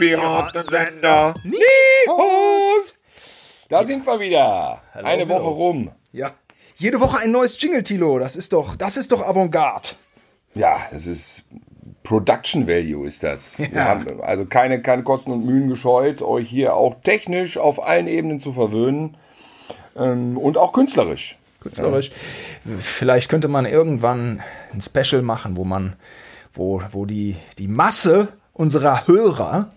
Piratensender Nihos. Da sind wir wieder. Hallo, Eine Woche hallo. rum. Ja. Jede Woche ein neues Jingle, Tilo. Das ist doch, das ist doch Avantgarde. Ja, das ist Production Value ist das. Wir Ja. haben also keine, keine Kosten und Mühen gescheut, euch hier auch technisch auf allen Ebenen zu verwöhnen ähm, und auch künstlerisch. Künstlerisch. Vielleicht könnte man irgendwann ein Special machen, wo man, wo, wo die, die Masse unserer Hörer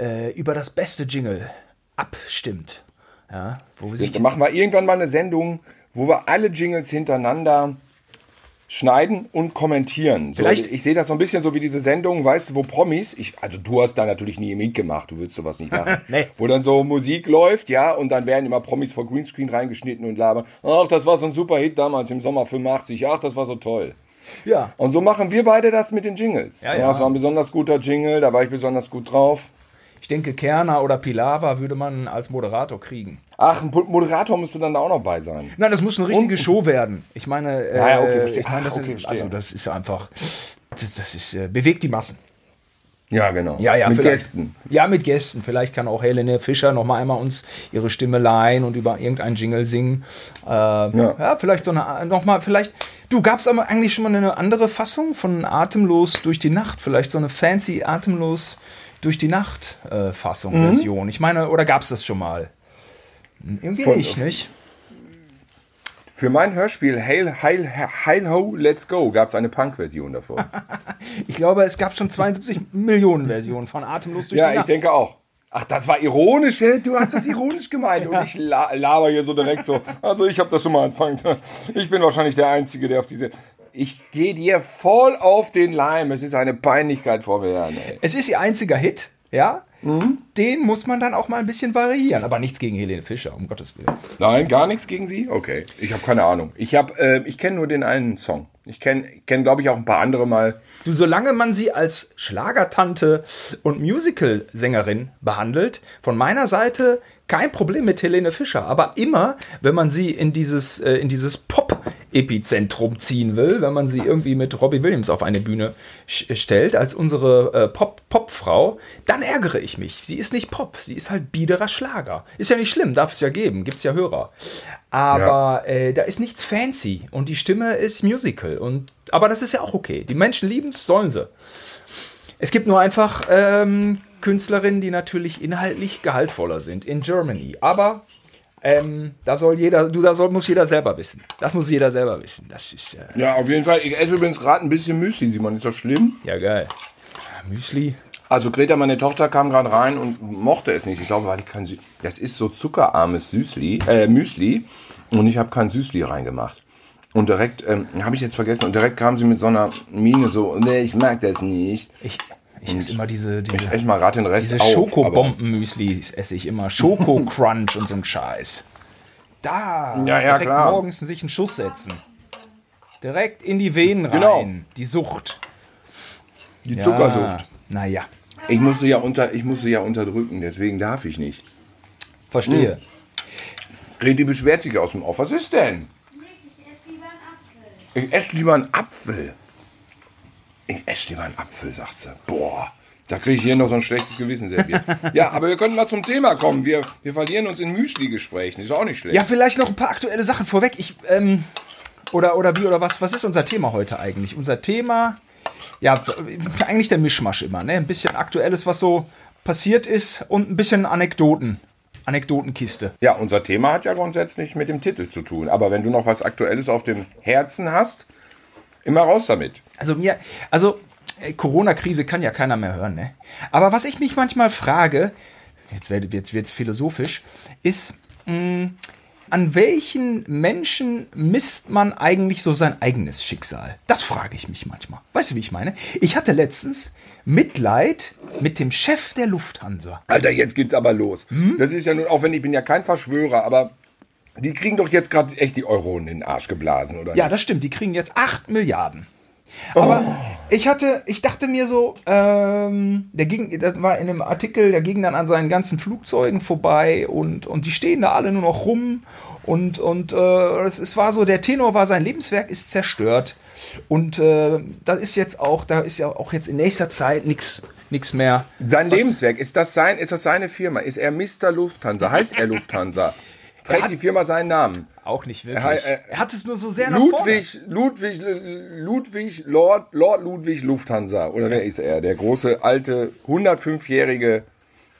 äh, über das beste Jingle abstimmt. Ja, wo sich Dann machen wir irgendwann mal eine Sendung, wo wir alle Jingles hintereinander schneiden und kommentieren. So, Vielleicht- ich sehe das so ein bisschen so wie diese Sendung, weißt du, wo Promis, ich, also du hast da natürlich nie mitgemacht, du würdest sowas nicht machen. Nee. Wo dann so Musik läuft, ja, und dann werden immer Promis vor Greenscreen reingeschnitten und labern. Ach, das war so ein super Hit damals im Sommer 85, ach, das war so toll. ja, Und so machen wir beide das mit den Jingles. Ja, ja. Das war ein besonders guter Jingle, da war ich besonders gut drauf. Ich denke, Kerner oder Pilawa würde man als Moderator kriegen. Ach, ein Moderator müsste dann da auch noch bei sein. Nein, das muss eine richtige Show werden. Ich meine, äh, Ja, ja, okay, verstehe. ich meine, das, Ach, okay, ist, also das ist einfach, das, das ist, äh, bewegt die Massen. Ja, genau. Ja, ja, mit. Gästen. Ja, mit Gästen. Vielleicht kann auch Helene Fischer noch mal einmal uns ihre Stimme leihen und über irgendeinen Jingle singen. Äh, ja. vielleicht so eine, noch mal, vielleicht. Du, gab's aber eigentlich schon mal eine andere Fassung von Atemlos durch die Nacht? Vielleicht so eine fancy Atemlos durch die Nacht äh, Fassung, Version. Ich meine, oder gab's das schon mal? Irgendwie Von- nicht, nicht? Für mein Hörspiel Hail, Hail, Hail Ho, Let's Go gab es eine Punk-Version davon. Ich glaube, es gab schon 72 Millionen Versionen von Atemlos durch ja, die ich Nacht. denke auch. Ach, das war ironisch, du hast das ironisch gemeint und ich la laber hier so direkt so. Also ich habe das schon mal Punk. Ich bin wahrscheinlich der Einzige, der auf diese... Ich gehe dir voll auf den Leim. Es ist eine Peinlichkeit vor Herren, ey. Es ist ihr einziger Hit, ja? Mhm. Den muss man dann auch mal ein bisschen variieren. Aber nichts gegen Helene Fischer, um Gottes Willen. Nein, gar nichts gegen Sie? Okay, ich habe keine Ahnung. Ich habe, äh, ich kenne nur den einen Song. Ich kenne, kenn, glaube ich, auch ein paar andere mal. Du, solange man sie als Schlagertante und Musical-Sängerin behandelt, von meiner Seite kein Problem mit Helene Fischer. Aber immer, wenn man sie in dieses, äh, in dieses Pop-Epizentrum ziehen will, wenn man sie irgendwie mit Robbie Williams auf eine Bühne sch- stellt, als unsere äh, Pop- Popfrau, dann ärgere ich mich. Sie ist nicht Pop, sie ist halt biederer Schlager. Ist ja nicht schlimm, darf es ja geben, gibt's ja Hörer. Aber äh, da ist nichts fancy und die Stimme ist Musical. Und, aber das ist ja auch okay. Die Menschen lieben es, sollen sie. Es gibt nur einfach ähm, Künstlerinnen, die natürlich inhaltlich gehaltvoller sind in Germany. Aber ähm, da soll jeder, du, da soll, muss jeder selber wissen. Das muss jeder selber wissen. Das ist äh, Ja, auf jeden Fall. Ich esse übrigens gerade ein bisschen Müsli, Simon. Ist das schlimm? ja geil. Müsli. Also Greta, meine Tochter, kam gerade rein und mochte es nicht. Ich glaube, weil ich kein Sü Das ist so zuckerarmes Süßli, äh, Müsli. Und ich habe kein Süßli reingemacht. Und direkt, ähm, habe ich jetzt vergessen, und direkt kam sie mit so einer Miene so, nee, ich mag das nicht. Ich, ich esse immer diese, diese, Ich esse mal gerade den Rest diese. Schokobomben-Müsli esse ich immer. Schoko-Crunch und so ein Scheiß. Da, Ja, ja, direkt klar. morgens sich einen Schuss setzen. Direkt in die Venen rein. Genau. Die Sucht. Die Zuckersucht. Naja, Ich musste ja unter, ich musste ja unterdrücken, deswegen darf ich nicht. verstehe. Greti beschwert sich aus dem Off. Was ist denn? Ich esse lieber einen Apfel. Ich esse lieber einen Apfel, sagt sie. Boah, da kriege ich hier noch so ein schlechtes Gewissen serviert. ja, aber wir können mal zum Thema kommen. Wir, wir verlieren uns in Müsli-Gesprächen. Ist auch nicht schlecht. Ja, vielleicht noch ein paar aktuelle Sachen vorweg. Ich, ähm, oder, oder wie, oder was, was ist unser Thema heute eigentlich? Unser Thema, ja, eigentlich der Mischmasch immer, ne? Ein bisschen Aktuelles, was so passiert ist und ein bisschen Anekdoten. Anekdotenkiste. Ja, unser Thema hat ja grundsätzlich mit dem Titel zu tun. Aber wenn du noch was Aktuelles auf dem Herzen hast, immer raus damit. Also mir, also äh, Corona-Krise kann ja keiner mehr hören, ne? Aber was ich mich manchmal frage, jetzt wird jetzt wird's philosophisch, ist, mh, an welchen Menschen misst man eigentlich so sein eigenes Schicksal? Das frage ich mich manchmal. Weißt du, wie ich meine? Ich hatte letztens Mitleid mit dem Chef der Lufthansa. Alter, jetzt geht's aber los. Das ist ja nun, auch wenn ich bin ja kein Verschwörer, aber die kriegen doch jetzt gerade echt die Euronen in den Arsch geblasen, oder Ja, nicht? das stimmt. Die kriegen jetzt 8 Milliarden. Aber ich hatte, ich dachte mir so, ähm, der ging, das war in einem Artikel, der ging dann an seinen ganzen Flugzeugen vorbei und, und die stehen da alle nur noch rum und, und äh, es, es war so, der Tenor war, sein Lebenswerk ist zerstört und äh, da ist jetzt auch, da ist ja auch jetzt in nächster Zeit nichts nichts mehr. Sein Was- Lebenswerk, ist das, sein, ist das seine Firma? Ist er Mr. Lufthansa? Heißt er Lufthansa? Trägt hat- die Firma seinen Namen? Auch nicht wirklich. Er- er- er hat es nur so sehr nach vorne. Ludwig, Ludwig, Ludwig, Lord, Lord Ludwig Lufthansa. Oder wer ist er? Der große, alte, 105-jährige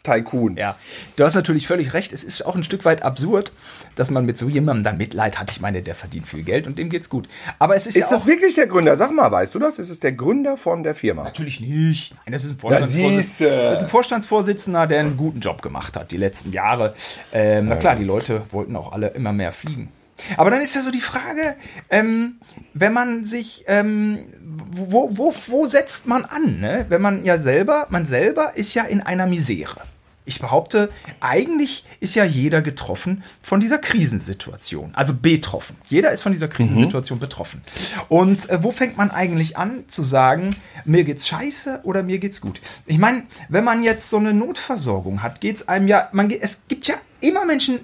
Tycoon. Ja, du hast natürlich völlig recht. Es ist auch ein Stück weit absurd, dass man mit so jemandem dann Mitleid hat. Ich meine, der verdient viel Geld und dem geht's gut. Aber es ist, Ist ja das wirklich der Gründer? Sag mal, weißt du das? Ist es der Gründer von der Firma? natürlich nicht. Nein, das ist ein. Vorstandsvorsitzender, das ist ein Vorstandsvorsitzender, der einen guten Job gemacht hat die letzten Jahre. Ähm, na klar, die Leute wollten auch alle immer mehr fliegen. Aber dann ist ja so die Frage, ähm, wenn man sich, ähm, wo, wo, wo setzt man an? Ne? Wenn man ja selber, man selber ist ja in einer Misere. Ich behaupte, eigentlich ist ja jeder getroffen von dieser Krisensituation. Also betroffen. Jeder ist von dieser Krisensituation betroffen. Und äh, wo fängt man eigentlich an zu sagen, mir geht's scheiße oder mir geht's gut? Ich meine, wenn man jetzt so eine Notversorgung hat, geht's einem ja, man, es gibt ja immer Menschen,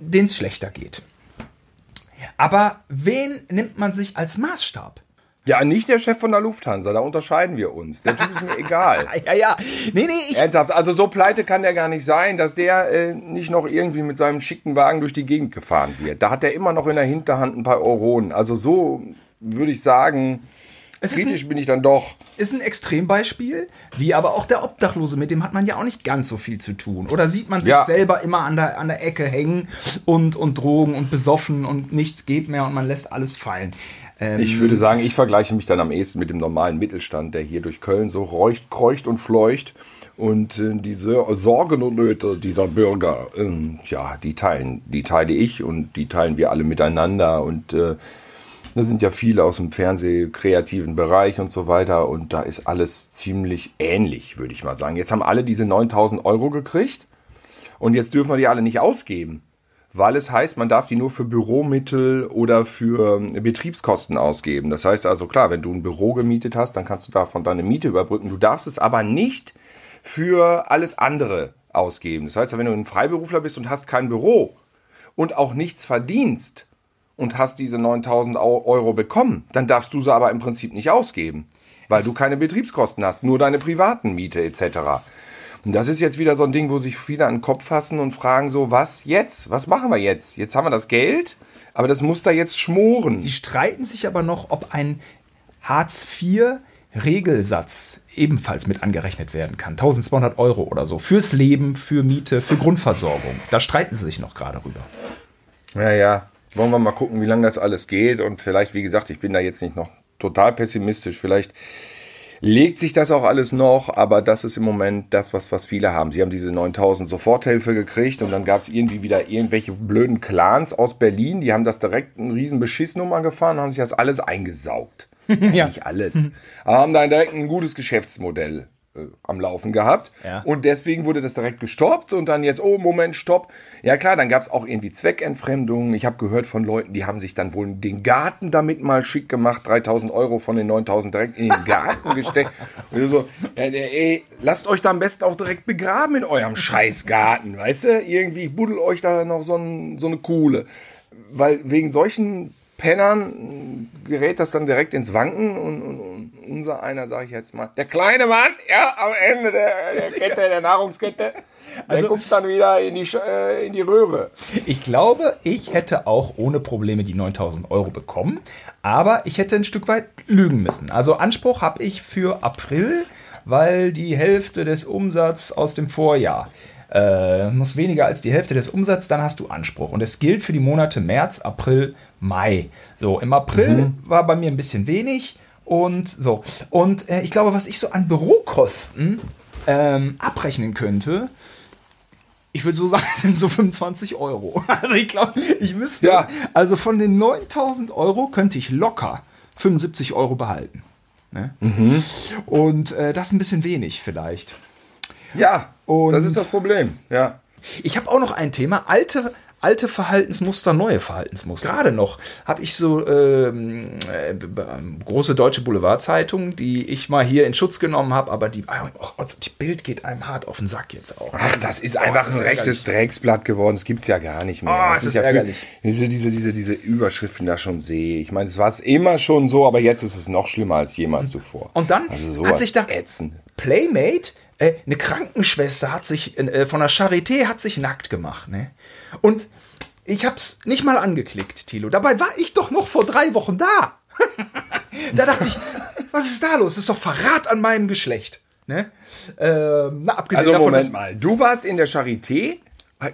denen es schlechter geht. Aber wen nimmt man sich als Maßstab? Ja, nicht der Chef von der Lufthansa, da unterscheiden wir uns. Der Typ ist mir egal. Ja, ja. Nee, nee, ich, Ernsthaft, also so pleite kann der gar nicht sein, dass der äh, nicht noch irgendwie mit seinem schicken Wagen durch die Gegend gefahren wird. Da hat er immer noch in der Hinterhand ein paar Euronen. Also so würde ich sagen, Es ist kritisch bin ich dann doch. ist ein Extrembeispiel, wie aber auch der Obdachlose, mit dem hat man ja auch nicht ganz so viel zu tun. Oder sieht man sich Ja. selber immer an der, an der Ecke hängen und, und drogen und besoffen und nichts geht mehr und man lässt alles fallen. Ähm, Ich würde sagen, ich vergleiche mich dann am ehesten mit dem normalen Mittelstand, der hier durch Köln so räucht, kreucht und fleucht. Und äh, diese Sorgen und Nöte dieser Bürger, ähm, ja, die teilen, die teile ich und die teilen wir alle miteinander. Und äh, da sind ja viele aus dem Fernsehkreativen Bereich und so weiter. Und da ist alles ziemlich ähnlich, würde ich mal sagen. Jetzt haben alle diese 9000 Euro gekriegt. Und jetzt dürfen wir die alle nicht ausgeben. Weil es heißt, man darf die nur für Büromittel oder für ähm, Betriebskosten ausgeben. Das heißt also, klar, wenn du ein Büro gemietet hast, dann kannst du davon deine Miete überbrücken. Du darfst es aber nicht für alles andere ausgeben. Das heißt, wenn du ein Freiberufler bist und hast kein Büro und auch nichts verdienst und hast diese 9000 Au- Euro bekommen, dann darfst du sie aber im Prinzip nicht ausgeben, weil du keine Betriebskosten hast, nur deine privaten Miete etc. Und das ist jetzt wieder so ein Ding, wo sich viele an den Kopf fassen und fragen so, was jetzt? Was machen wir jetzt? Jetzt haben wir das Geld, aber das muss da jetzt schmoren. Sie streiten sich aber noch, ob ein Hartz-IV-Regelsatz ebenfalls mit angerechnet werden kann. 1200 Euro oder so. Fürs Leben, für Miete, für Grundversorgung. Da streiten sie sich noch gerade rüber. Ja, ja. Wollen wir mal gucken, wie lange das alles geht. Und vielleicht, wie gesagt, ich bin da jetzt nicht noch total pessimistisch. Vielleicht legt sich das auch alles noch, aber das ist im Moment das, was, was viele haben. Sie haben diese 9000 Soforthilfe gekriegt und dann gab es irgendwie wieder irgendwelche blöden Clans aus Berlin, die haben das direkt einen riesen Beschissnummer gefahren und haben sich das alles eingesaugt. Ja. Nicht alles. Aber haben dann direkt ein gutes Geschäftsmodell äh, am Laufen gehabt. Ja. Und deswegen wurde das direkt gestoppt und dann jetzt, oh, Moment, stopp. Ja klar, dann gab es auch irgendwie Zweckentfremdungen. Ich habe gehört von Leuten, die haben sich dann wohl den Garten damit mal schick gemacht, 3000 Euro von den 9000 direkt in den Garten gesteckt. Und so, ja, ey, lasst euch da am besten auch direkt begraben in eurem Scheißgarten, weißt du? Irgendwie buddel euch da noch so, ein, so eine Kuhle. Weil wegen solchen Pennern gerät das dann direkt ins Wanken und, und, und unser einer, sage ich jetzt mal, der kleine Mann, ja, am Ende der, der Kette, der Nahrungskette, der guckt dann wieder in die, äh, in die Röhre. Ich glaube, ich hätte auch ohne Probleme die 9000 Euro bekommen, aber ich hätte ein Stück weit lügen müssen. Also Anspruch habe ich für April, weil die Hälfte des Umsatzes aus dem Vorjahr äh, muss weniger als die Hälfte des Umsatzes, dann hast du Anspruch. Und es gilt für die Monate März, April, Mai. So, im April war bei mir ein bisschen wenig und so. Und äh, ich glaube, was ich so an Bürokosten ähm, abrechnen könnte, ich würde so sagen, es sind so 25 Euro. Also ich glaube, ich müsste, Ja. also von den 9000 Euro könnte ich locker 75 Euro behalten. Ne? Und äh, das ist ein bisschen wenig vielleicht. Ja, Und- das ist das Problem, ja. Ich habe auch noch ein Thema, alte, alte Verhaltensmuster, neue Verhaltensmuster. Gerade noch habe ich so ähm, äh, große deutsche Boulevardzeitungen, die ich mal hier in Schutz genommen habe, aber die, oh, also die Bild geht einem hart auf den Sack jetzt auch. Ach, das ist einfach das ist ein rechtes Drecksblatt geworden. Das gibt's ja gar nicht mehr. Oh, das es ist ja für- ärgerlich. diese, diese, diese, diese Überschriften da schon sehe. Ich meine, es war es immer schon so, aber jetzt ist es noch schlimmer als jemals zuvor. Und dann also hat sich da ätzend. Playmate, äh, eine Krankenschwester hat sich äh, von der Charité hat sich nackt gemacht, ne? Und ich hab's nicht mal angeklickt, Tilo. Dabei war ich doch noch vor drei Wochen da. da dachte ich, was ist da los? Das ist doch Verrat an meinem Geschlecht, ne? Ähm, na, abgesehen Also davon, Moment mal, du warst in der Charité,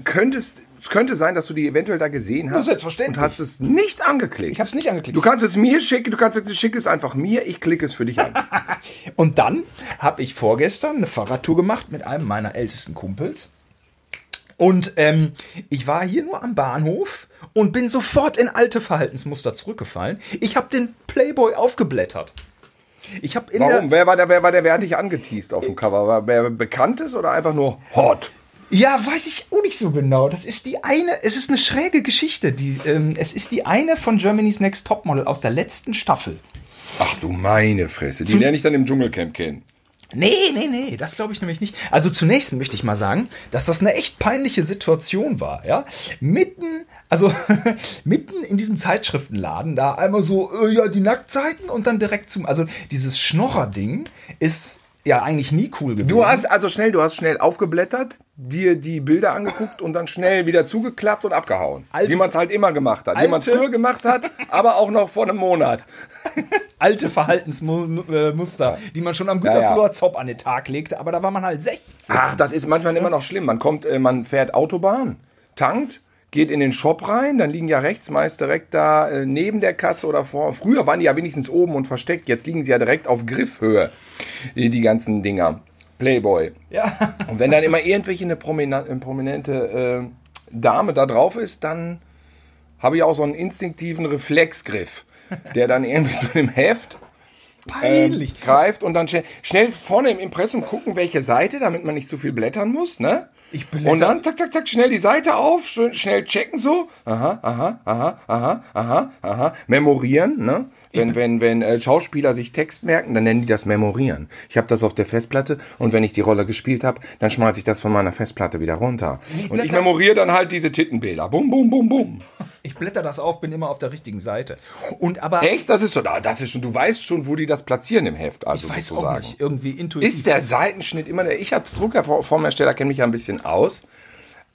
könntest, es könnte sein, dass du die eventuell da gesehen hast selbstverständlich. und hast es nicht angeklickt. Ich hab's nicht angeklickt. Du kannst es mir schicken, du kannst es schick es einfach mir, ich klicke es für dich an. Und dann habe ich vorgestern eine Fahrradtour gemacht mit einem meiner ältesten Kumpels. Und ähm, ich war hier nur am Bahnhof und bin sofort in alte Verhaltensmuster zurückgefallen. Ich habe den Playboy aufgeblättert. Ich habe in Warum? der Wer war der, wer war der, wer hat dich angeteased auf dem Cover? War wer Bekanntes oder einfach nur hot? Ja weiß ich auch nicht so genau. Das ist die eine. Es ist eine schräge Geschichte. Die, ähm, es ist die eine von Germany's Next Topmodel aus der letzten Staffel. Ach du meine Fresse, die lerne ich dann im Dschungelcamp kennen. Nee, nee, nee, das glaube ich nämlich nicht. Also zunächst möchte ich mal sagen, dass das eine echt peinliche Situation war, ja. Mitten, also mitten in diesem Zeitschriftenladen, da einmal so, äh, ja, die Nacktzeiten und dann direkt zum, also dieses Schnorrer-Ding ist ja eigentlich nie cool gewesen. Du hast also schnell, du hast schnell aufgeblättert, dir die Bilder angeguckt und dann schnell wieder zugeklappt und abgehauen. Alte- wie man es halt immer gemacht hat. Wie man es früher gemacht hat, aber auch noch vor einem Monat. alte Verhaltensmuster, die man schon am Gütersloher Zopp an den Tag legte, aber da war man halt 16. Ach, das ist manchmal immer noch schlimm. Man kommt, äh, man fährt Autobahn, tankt, geht in den Shop rein, dann liegen ja rechts meist direkt da äh, neben der Kasse oder vor. Früher waren die ja wenigstens oben und versteckt, jetzt liegen sie ja direkt auf Griffhöhe, die, die ganzen Dinger. Playboy. Ja. Und wenn dann immer irgendwelche eine eine prominente äh, Dame da drauf ist, dann habe ich auch so einen instinktiven Reflexgriff, der dann irgendwie so im Heft ähm, Peinlich. greift und dann schnell, schnell vorne im Impressum gucken, welche Seite, damit man nicht zu viel blättern muss, ne? Ich blätter- Und dann zack, zack, zack, schnell die Seite auf, schön, schnell checken so. Aha, aha, aha, aha, aha, aha. Memorieren, ne? Wenn, wenn, wenn äh, Schauspieler sich Text merken, dann nennen die das Memorieren. Ich habe das auf der Festplatte und wenn ich die Rolle gespielt habe, dann schmeiße ich das von meiner Festplatte wieder runter. Und ich memoriere dann halt diese Tittenbilder. Bum, bum, bum, bum. Ich blätter das auf, bin immer auf der richtigen Seite. Und aber Echt? Das ist schon, ah, das ist schon, du weißt schon, wo die das platzieren im Heft, also ich weiß auch sozusagen. nicht, irgendwie intuitiv. Ist der Seitenschnitt immer der? Ich als Druckerformersteller kenne mich ja ein bisschen aus.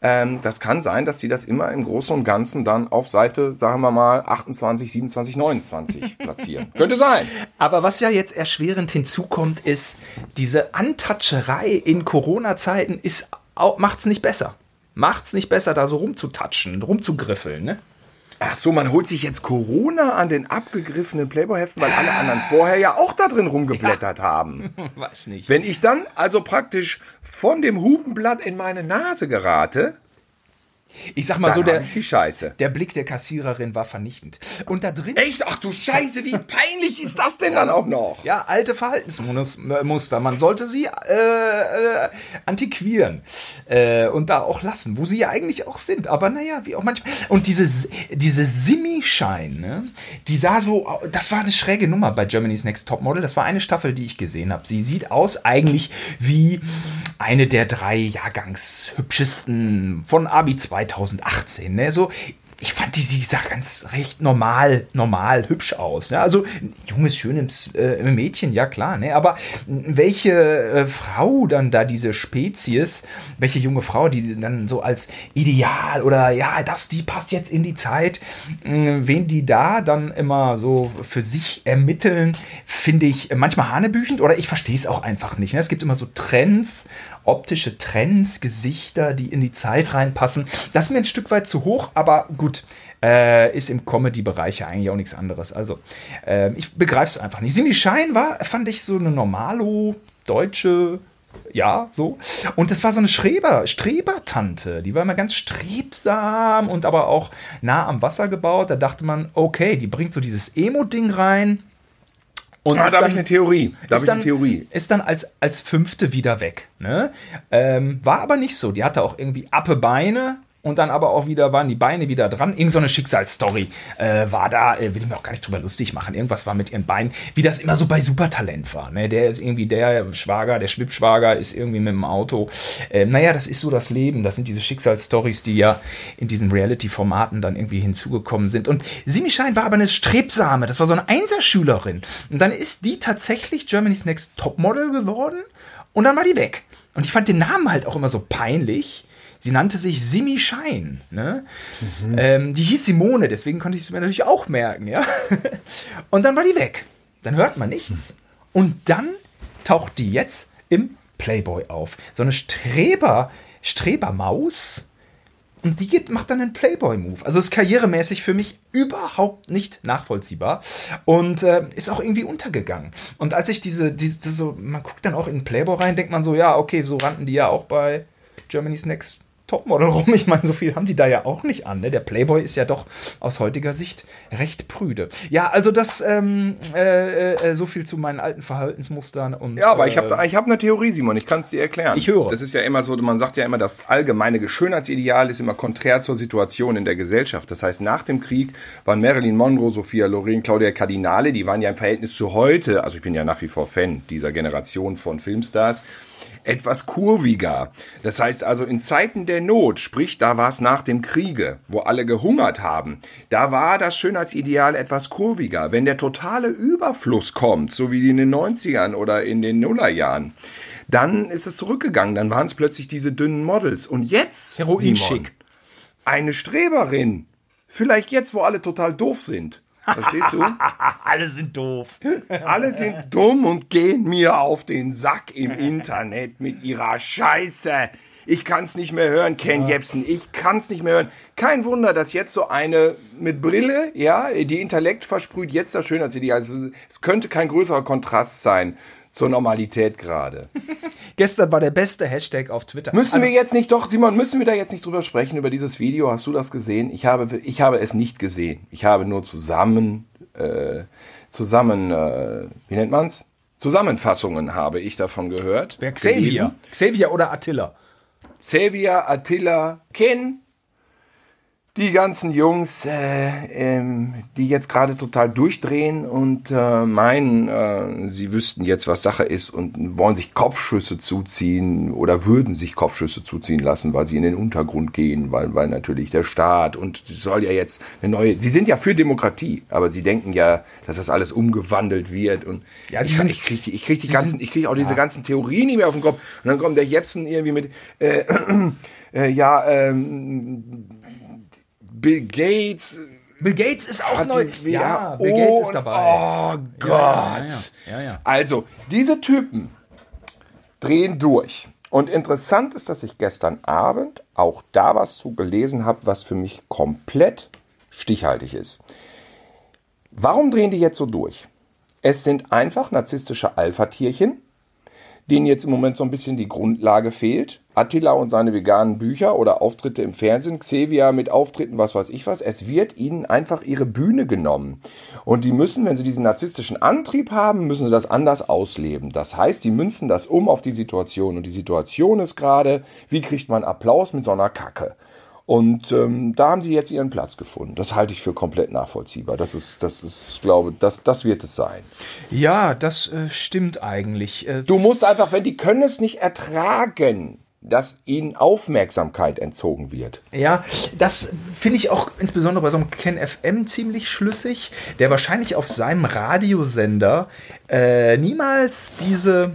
Ähm, das kann sein, dass sie das immer im Großen und Ganzen dann auf Seite, sagen wir mal, 28, 27, 29 platzieren. Könnte sein. Aber was ja jetzt erschwerend hinzukommt, ist, diese Antatscherei in Corona-Zeiten ist au- macht's nicht besser. Macht's nicht besser, da so rumzutatschen, rumzugriffeln, ne? Ach so, man holt sich jetzt Corona an den abgegriffenen Playboy-Heften, weil alle anderen vorher ja auch da drin rumgeblättert haben. Weiß nicht. Wenn ich dann also praktisch von dem Hupenblatt in meine Nase gerate, Ich sag mal dann so, der, Scheiße. der Blick der Kassiererin war vernichtend. Und da drin. Echt? Ach du Scheiße, wie peinlich ist das denn dann auch noch? Ja, alte Verhaltensmuster. Man sollte sie äh, äh, antiquieren äh, und da auch lassen, wo sie ja eigentlich auch sind. Aber naja, wie auch manchmal. Und diese, diese Simi-Schein, ne? die sah so, das war eine schräge Nummer bei Germany's Next Topmodel. Das war eine Staffel, die ich gesehen habe. Sie sieht aus eigentlich wie eine der drei Jahrgangshübschesten von Abi 2018. Ne? So, ich fand die, sie sah ganz recht normal, normal hübsch aus. Ne? Also ein junges, schönes äh, Mädchen, ja klar. Ne? Aber welche äh, Frau dann da diese Spezies, welche junge Frau, die dann so als Ideal oder ja, das, die passt jetzt in die Zeit, mh, wen die da dann immer so für sich ermitteln, finde ich manchmal hanebüchend oder ich verstehe es auch einfach nicht. Ne? Es gibt immer so Trends, optische Trends, Gesichter, die in die Zeit reinpassen. Das ist mir ein Stück weit zu hoch, aber gut. Äh, ist im Comedy-Bereich ja eigentlich auch nichts anderes. Also, äh, ich begreife es einfach nicht. Simi Schein war, fand ich so eine normalo deutsche, ja, so. Und das war so eine Schreber, Strebertante. Die war immer ganz strebsam und aber auch nah am Wasser gebaut. Da dachte man, okay, die bringt so dieses Emo-Ding rein. Und Ah, da habe ich eine Theorie. Da habe ist ich eine dann, Theorie. ist dann als, als fünfte wieder weg. Ne? Ähm, war aber nicht so. Die hatte auch irgendwie appe Beine, und dann aber auch wieder waren die Beine wieder dran. Irgend so eine Schicksalsstory äh, war da, äh, will ich mir auch gar nicht drüber lustig machen. Irgendwas war mit ihren Beinen, wie das immer so bei Supertalent war. Ne? Der ist irgendwie der Schwager, der Schwippschwager ist irgendwie mit dem Auto. Äh, naja, das ist so das Leben. Das sind diese Schicksalsstories, die ja in diesen Reality-Formaten dann irgendwie hinzugekommen sind. Und Simi Schein war aber eine strebsame, das war so eine Einserschülerin. Und dann ist die tatsächlich Germany's Next Topmodel geworden und dann war die weg. Und ich fand den Namen halt auch immer so peinlich Sie nannte sich Simi Schein. Ne? Mhm. Ähm, die hieß Simone, deswegen konnte ich es mir natürlich auch merken. Ja? Und dann war die weg. Dann hört man nichts. Und dann taucht die jetzt im Playboy auf. So eine Streber, Strebermaus. Und die geht, macht dann einen Playboy-Move. Also ist karrieremäßig für mich überhaupt nicht nachvollziehbar und äh, ist auch irgendwie untergegangen. Und als ich diese, diese, so, man guckt dann auch in Playboy rein, denkt man so, ja, okay, so rannten die ja auch bei Germany's Next Topmodel rum. Ich meine, so viel haben die da ja auch nicht an. Ne? Der Playboy ist ja doch aus heutiger Sicht recht prüde. Ja, also das ähm, äh, äh, so viel zu meinen alten Verhaltensmustern. Und, ja, aber äh, ich habe ich hab eine Theorie, Simon. Ich kann es dir erklären. Ich höre. Das ist ja immer so, man sagt ja immer, das allgemeine Schönheitsideal ist immer konträr zur Situation in der Gesellschaft. Das heißt, nach dem Krieg waren Marilyn Monroe, Sophia Loren, Claudia Cardinale, die waren ja im Verhältnis zu heute, also ich bin ja nach wie vor Fan dieser Generation von Filmstars, etwas kurviger. Das heißt also in Zeiten der Not, sprich da war es nach dem Kriege, wo alle gehungert haben, da war das Schönheitsideal etwas kurviger. Wenn der totale Überfluss kommt, so wie in den 90ern oder in den Nullerjahren, dann ist es zurückgegangen, dann waren es plötzlich diese dünnen Models. Und jetzt, Heroin schick. eine Streberin, vielleicht jetzt, wo alle total doof sind, Verstehst du? Alle sind doof. Alle sind dumm und gehen mir auf den Sack im Internet mit ihrer Scheiße. Ich kann's nicht mehr hören, Ken. Jebsen. Ich kann's nicht mehr hören. Kein Wunder, dass jetzt so eine mit Brille, ja, die Intellekt versprüht, jetzt das Schönheitsideal. Also, es könnte kein größerer Kontrast sein zur Normalität gerade. Gestern war der beste Hashtag auf Twitter. Müssen also, wir jetzt nicht, doch, Simon, müssen wir da jetzt nicht drüber sprechen, über dieses Video? Hast du das gesehen? Ich habe, ich habe es nicht gesehen. Ich habe nur zusammen, äh, zusammen, äh, wie nennt man's? Zusammenfassungen habe ich davon gehört. Wer Xavier? Xavier oder Attila? Xavier, Attila, Ken, die ganzen Jungs, äh, ähm, die jetzt gerade total durchdrehen und äh, meinen, äh, sie wüssten jetzt, was Sache ist und wollen sich Kopfschüsse zuziehen oder würden sich Kopfschüsse zuziehen lassen, weil sie in den Untergrund gehen, weil, weil natürlich der Staat und sie soll ja jetzt eine neue, sie sind ja für Demokratie, aber sie denken ja, dass das alles umgewandelt wird und ja, ich, ich kriege ich krieg die ganzen, ich kriege auch diese ja. ganzen Theorien nicht mehr auf den Kopf und dann kommt der Jepsen irgendwie mit, äh, äh, ja, ähm, Bill Gates. Bill Gates ist auch neu. Ja, Bill Gates ist dabei. Oh Gott. Ja, ja, ja, also, diese Typen drehen durch. Und interessant ist, dass ich gestern Abend auch da was zu gelesen habe, was für mich komplett stichhaltig ist. Warum drehen die jetzt so durch? Es sind einfach narzisstische Alpha-Tierchen, denen jetzt im Moment so ein bisschen die Grundlage fehlt. Attila und seine veganen Bücher oder Auftritte im Fernsehen, Xevia mit Auftritten, was weiß ich was. Es wird ihnen einfach ihre Bühne genommen. Und die müssen, wenn sie diesen narzisstischen Antrieb haben, müssen sie das anders ausleben. Das heißt, die münzen das um auf die Situation. Und die Situation ist gerade, wie kriegt man Applaus mit so einer Kacke? Und ähm, da haben die jetzt ihren Platz gefunden. Das halte ich für komplett nachvollziehbar. Das ist, das ist, glaube, das, das wird es sein. Ja, das äh, stimmt eigentlich. Äh, du musst einfach, wenn die können es nicht ertragen, dass ihnen Aufmerksamkeit entzogen wird. Ja, das finde ich auch insbesondere bei so einem Ken FM ziemlich schlüssig, der wahrscheinlich auf seinem Radiosender äh, niemals diese,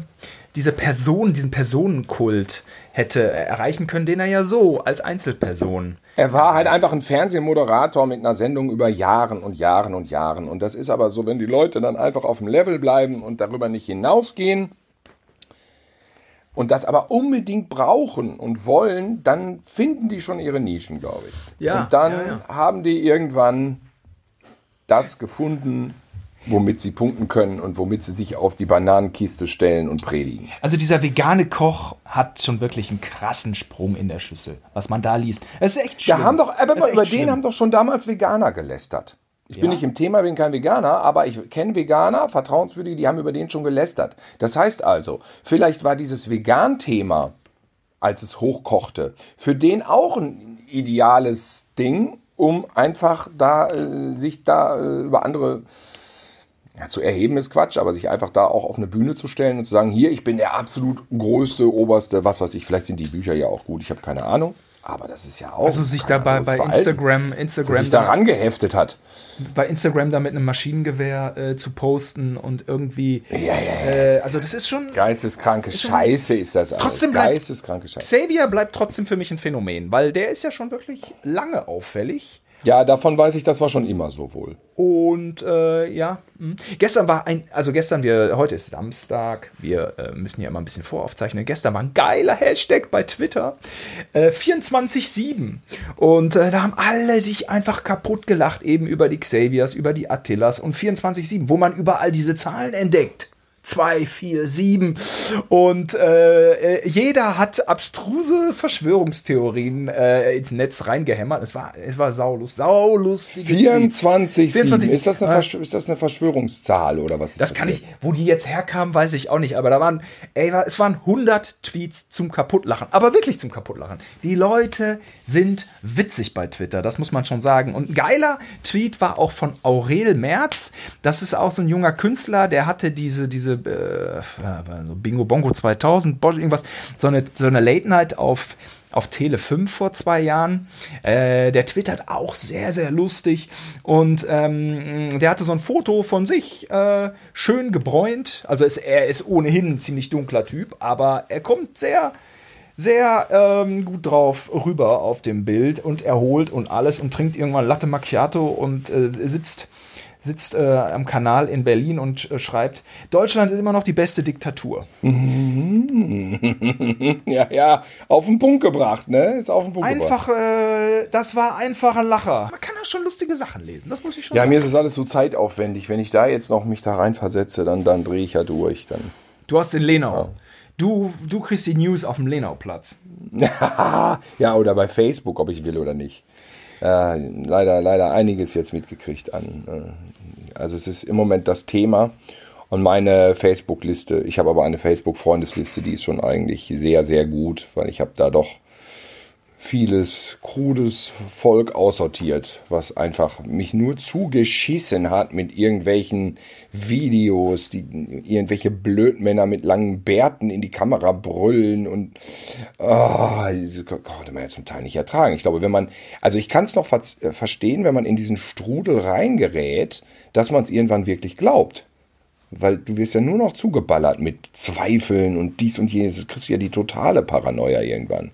diese Person, diesen Personenkult hätte erreichen können, den er ja so als Einzelperson. Er war halt einfach ein Fernsehmoderator mit einer Sendung über Jahren und Jahren und Jahren. Und das ist aber so, wenn die Leute dann einfach auf dem Level bleiben und darüber nicht hinausgehen und das aber unbedingt brauchen und wollen, dann finden die schon ihre Nischen, glaube ich. Ja, und dann ja, ja. haben die irgendwann das gefunden, womit sie punkten können und womit sie sich auf die Bananenkiste stellen und predigen. Also dieser vegane Koch hat schon wirklich einen krassen Sprung in der Schüssel, was man da liest. Es ist echt schlimm. Da haben doch, aber über den schlimm. haben doch schon damals Veganer gelästert. Ich ja. bin nicht im Thema, bin kein Veganer, aber ich kenne Veganer, vertrauenswürdige, die haben über den schon gelästert. Das heißt also, vielleicht war dieses Vegan-Thema, als es hochkochte, für den auch ein ideales Ding, um einfach da äh, sich da äh, über andere ja, zu erheben ist Quatsch, aber sich einfach da auch auf eine Bühne zu stellen und zu sagen, hier, ich bin der absolut größte, oberste, was weiß ich, vielleicht sind die Bücher ja auch gut, ich habe keine Ahnung. Aber das ist ja auch. Also sich dabei bei Instagram, Instagram sich daran geheftet hat. Bei Instagram da mit einem Maschinengewehr äh, zu posten und irgendwie. Ja, ja, ja. Äh, also das ist schon. Geisteskranke ist Scheiße ist das. Alles. Trotzdem bleibt, Geisteskranke Scheiße. Xavier bleibt trotzdem für mich ein Phänomen, weil der ist ja schon wirklich lange auffällig. Ja, davon weiß ich, das war schon immer so wohl. Und äh, ja, mh. gestern war ein, also gestern, wir, heute ist Samstag, wir äh, müssen ja immer ein bisschen voraufzeichnen. Gestern war ein geiler Hashtag bei Twitter, äh, 24-7. Und äh, da haben alle sich einfach kaputt gelacht, eben über die Xaviers, über die Attilas und 24-7, wo man überall diese Zahlen entdeckt. 2, 4, 7. Und äh, jeder hat abstruse Verschwörungstheorien äh, ins Netz reingehämmert. Es war, es war saulus, saulus. 24, 24 ist, das eine äh, ist das eine Verschwörungszahl oder was? Das, das kann jetzt? ich, wo die jetzt herkamen, weiß ich auch nicht. Aber da waren, ey, es waren 100 Tweets zum Kaputtlachen. Aber wirklich zum Kaputtlachen. Die Leute sind witzig bei Twitter, das muss man schon sagen. Und ein geiler Tweet war auch von Aurel Merz. Das ist auch so ein junger Künstler, der hatte diese, diese äh, Bingo Bongo 2000, irgendwas, so eine, so eine Late Night auf auf Tele 5 vor zwei Jahren. Äh, der twittert auch sehr, sehr lustig. Und ähm, der hatte so ein Foto von sich, äh, schön gebräunt. Also ist, er ist ohnehin ein ziemlich dunkler Typ, aber er kommt sehr, sehr ähm, gut drauf rüber auf dem Bild und erholt und alles und trinkt irgendwann Latte Macchiato und äh, sitzt sitzt äh, am Kanal in Berlin und äh, schreibt, Deutschland ist immer noch die beste Diktatur. ja, ja, auf den Punkt gebracht, ne? Ist auf den Punkt Einfach, äh, das war einfach ein Lacher. Man kann auch schon lustige Sachen lesen, das muss ich schon Ja, sagen. mir ist das alles so zeitaufwendig. Wenn ich da jetzt noch mich da reinversetze, dann, dann drehe ich ja durch. Dann. Du hast den Lenau. Ja. Du, du kriegst die News auf dem Lenauplatz. ja, oder bei Facebook, ob ich will oder nicht äh, leider, leider einiges jetzt mitgekriegt an. Äh, also es ist im Moment das Thema. Und meine Facebook-Liste, ich habe aber eine Facebook-Freundesliste, die ist schon eigentlich sehr, sehr gut, weil ich habe da doch vieles krudes Volk aussortiert, was einfach mich nur zugeschissen hat mit irgendwelchen Videos, die irgendwelche Blödmänner mit langen Bärten in die Kamera brüllen und oh, diese konnte man ja zum Teil nicht ertragen. Ich glaube, wenn man, also ich kann es noch ver äh, verstehen, wenn man in diesen Strudel reingerät, dass man es irgendwann wirklich glaubt. Weil du wirst ja nur noch zugeballert mit Zweifeln und dies und jenes. Das kriegst du ja die totale Paranoia irgendwann.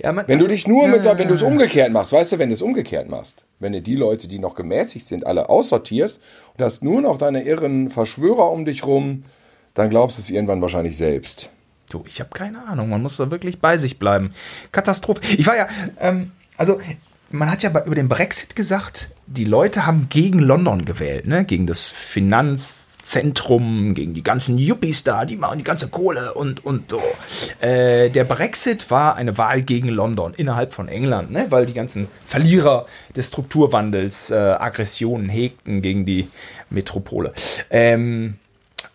Ja, man, wenn du dich nur mit, wenn du es umgekehrt machst, weißt du, wenn du es umgekehrt machst, wenn du die Leute, die noch gemäßigt sind, alle aussortierst und hast nur noch deine irren Verschwörer um dich rum, dann glaubst du es irgendwann wahrscheinlich selbst. Du, ich habe keine Ahnung. Man muss da wirklich bei sich bleiben. Katastrophe. Ich war ja, ähm, also man hat ja über den Brexit gesagt, die Leute haben gegen London gewählt, ne? Gegen das Finanz Zentrum, gegen die ganzen Yuppies da, die machen die ganze Kohle und, und so. Äh, der Brexit war eine Wahl gegen London innerhalb von England, ne? weil die ganzen Verlierer des Strukturwandels äh, Aggressionen hegten gegen die Metropole. Ähm,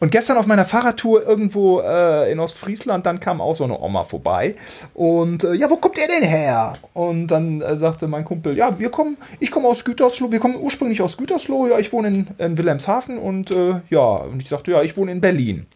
und gestern auf meiner Fahrradtour irgendwo äh, in Ostfriesland, dann kam auch so eine Oma vorbei. Und äh, ja, wo kommt ihr denn her? Und dann äh, sagte mein Kumpel, ja, wir kommen, ich komme aus Gütersloh, wir kommen ursprünglich aus Gütersloh, ja, ich wohne in, in Wilhelmshaven und äh, ja, und ich sagte, ja, ich wohne in Berlin.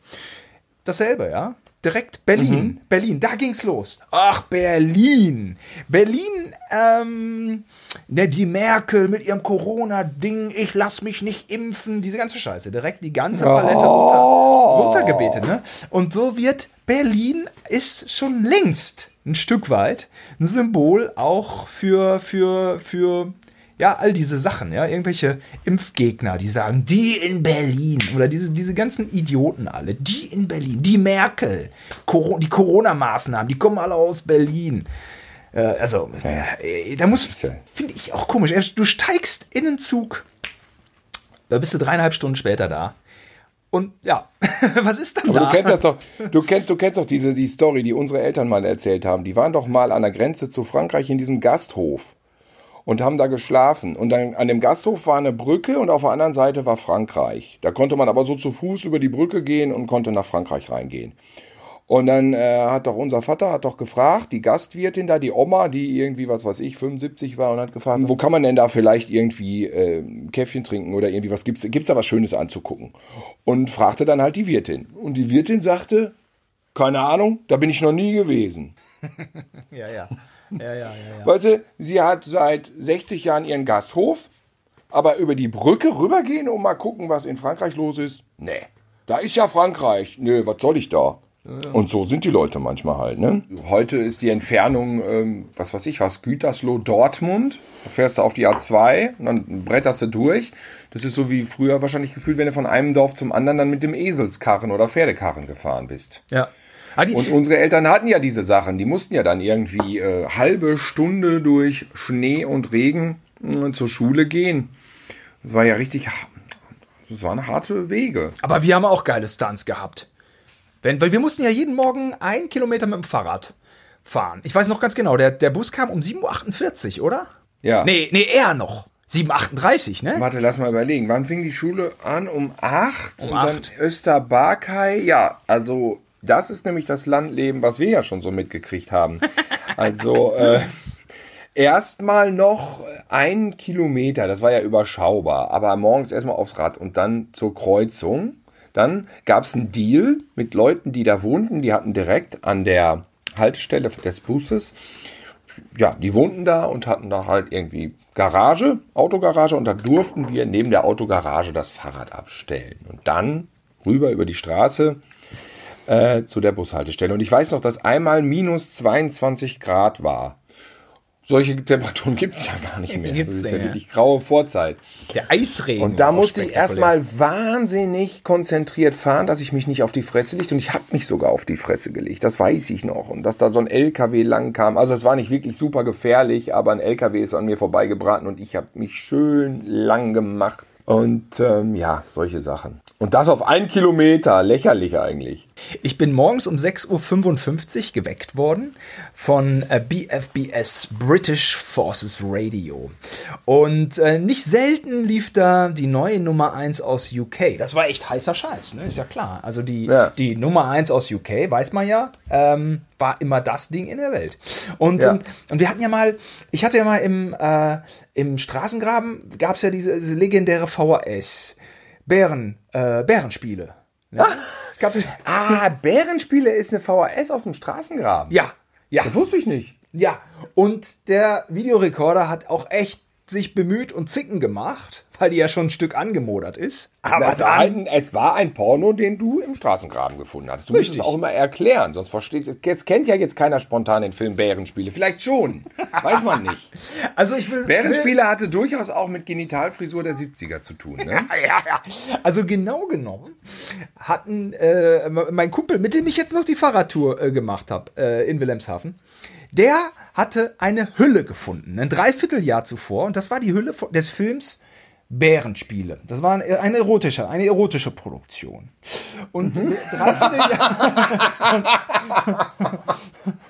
Dasselbe, ja. Direkt Berlin, mhm. Berlin, da ging's los. Ach, Berlin. Berlin, ähm, ne, die Merkel mit ihrem Corona-Ding, ich lass mich nicht impfen, diese ganze Scheiße. Direkt die ganze Palette oh. runter, runtergebetet, ne? Und so wird Berlin ist schon längst ein Stück weit ein Symbol auch für, für, für ja, all diese Sachen, ja, irgendwelche Impfgegner, die sagen, die in Berlin oder diese, diese ganzen Idioten alle, die in Berlin, die Merkel, Cor die Corona-Maßnahmen, die kommen alle aus Berlin. Äh, also, äh, da muss, finde ich auch komisch. Du steigst in den Zug, da bist du dreieinhalb Stunden später da. Und ja, was ist dann Aber da? du kennst das doch, du kennst, du kennst doch diese, die Story, die unsere Eltern mal erzählt haben. Die waren doch mal an der Grenze zu Frankreich in diesem Gasthof und haben da geschlafen. Und dann an dem Gasthof war eine Brücke und auf der anderen Seite war Frankreich. Da konnte man aber so zu Fuß über die Brücke gehen und konnte nach Frankreich reingehen. Und dann äh, hat doch unser Vater hat doch gefragt, die Gastwirtin da, die Oma, die irgendwie, was weiß ich, 75 war und hat gefragt, wo kann man denn da vielleicht irgendwie äh, Käffchen trinken oder irgendwie was gibt's, gibt's da was Schönes anzugucken? Und fragte dann halt die Wirtin. Und die Wirtin sagte, keine Ahnung, da bin ich noch nie gewesen. Ja, ja. Ja, ja, ja, ja. Weißt du, sie hat seit 60 Jahren ihren Gasthof, aber über die Brücke rübergehen und mal gucken, was in Frankreich los ist? Nee. Da ist ja Frankreich. Nö, was soll ich da? Und so sind die Leute manchmal halt, ne? Heute ist die Entfernung, ähm, was weiß ich was, Gütersloh, Dortmund. Da fährst du auf die A2 und dann bretterst du durch. Das ist so wie früher wahrscheinlich gefühlt, wenn du von einem Dorf zum anderen dann mit dem Eselskarren oder Pferdekarren gefahren bist. ja. Ah, die, Und unsere Eltern hatten ja diese Sachen. Die mussten ja dann irgendwie äh, halbe Stunde durch Schnee und Regen äh, zur Schule gehen. Das war ja richtig, das waren harte Wege. aber wir haben auch geile Stunts gehabt. Wenn, weil wir mussten ja jeden Morgen einen Kilometer mit dem Fahrrad fahren. Ich weiß noch ganz genau, der, der Bus kam um 7.48 Uhr, oder? Ja. Nee, nee, eher noch. 7.38 Uhr, ne? Warte, lass mal überlegen. Wann fing die Schule an? Um acht Um und dann acht. Österbarkei. Ja, also das ist nämlich das Landleben, was wir ja schon so mitgekriegt haben. Also äh, erstmal noch ein Kilometer, das war ja überschaubar, aber morgens erstmal aufs Rad und dann zur Kreuzung. Dann gab es einen Deal mit Leuten, die da wohnten, die hatten direkt an der Haltestelle des Busses ja, die wohnten da und hatten da halt irgendwie Garage, Autogarage und da durften wir neben der Autogarage das Fahrrad abstellen und dann rüber über die Straße äh, zu der Bushaltestelle. Und ich weiß noch, dass einmal minus 22 Grad war. Solche Temperaturen gibt es ja gar nicht mehr. Das Gibt's ist nicht ja wirklich graue Vorzeit. Der Eisregen. Und da musste ich erstmal wahnsinnig konzentriert fahren, dass ich mich nicht auf die Fresse liegt. Und ich habe mich sogar auf die Fresse gelegt. Das weiß ich noch. Und dass da so ein LKW lang kam. Also es war nicht wirklich super gefährlich, aber ein LKW ist an mir vorbeigebraten und ich habe mich schön lang gemacht. Und ähm, ja, solche Sachen. Und das auf einen Kilometer. Lächerlich eigentlich. Ich bin morgens um 6.55 Uhr geweckt worden von äh, BFBS British Forces Radio. Und äh, nicht selten lief da die neue Nummer 1 aus UK. Das war echt heißer Scheiß, ne? Ist ja klar. Also die, Ja. die Nummer 1 aus UK, weiß man ja, ähm, war immer das Ding in der Welt. Und, Ja. und, und wir hatten ja mal, ich hatte ja mal im, äh, im Straßengraben, gab es ja diese, diese legendäre VHS. Bären, äh, Bärenspiele. Ne? Gab, Ah, Bärenspiele ist eine VHS aus dem Straßengraben. ja, ja. Das wusste ich nicht. Ja, und der Videorekorder hat auch echt sich bemüht und Zicken gemacht, weil die ja schon ein Stück angemodert ist. Aber halt dann, ein, es war ein Porno, den du im Straßengraben gefunden hattest. Du musst es Richtig. auch immer erklären, sonst versteht es. Kennt ja jetzt keiner spontan den Film Bärenspiele. Vielleicht schon. Weiß man nicht. also ich will. Bärenspiele hatte durchaus auch mit Genitalfrisur der 70er zu tun. Ne? Ja, ja. Also genau genommen hatten äh, mein Kumpel, mit dem ich jetzt noch die Fahrradtour äh, gemacht habe äh, in Wilhelmshaven, der hatte eine Hülle gefunden, ein Dreivierteljahr zuvor. Und das war die Hülle des Films Bärenspiele. Das war ein- eine erotische, eine erotische Produktion. Und ein Dreivierteljahr,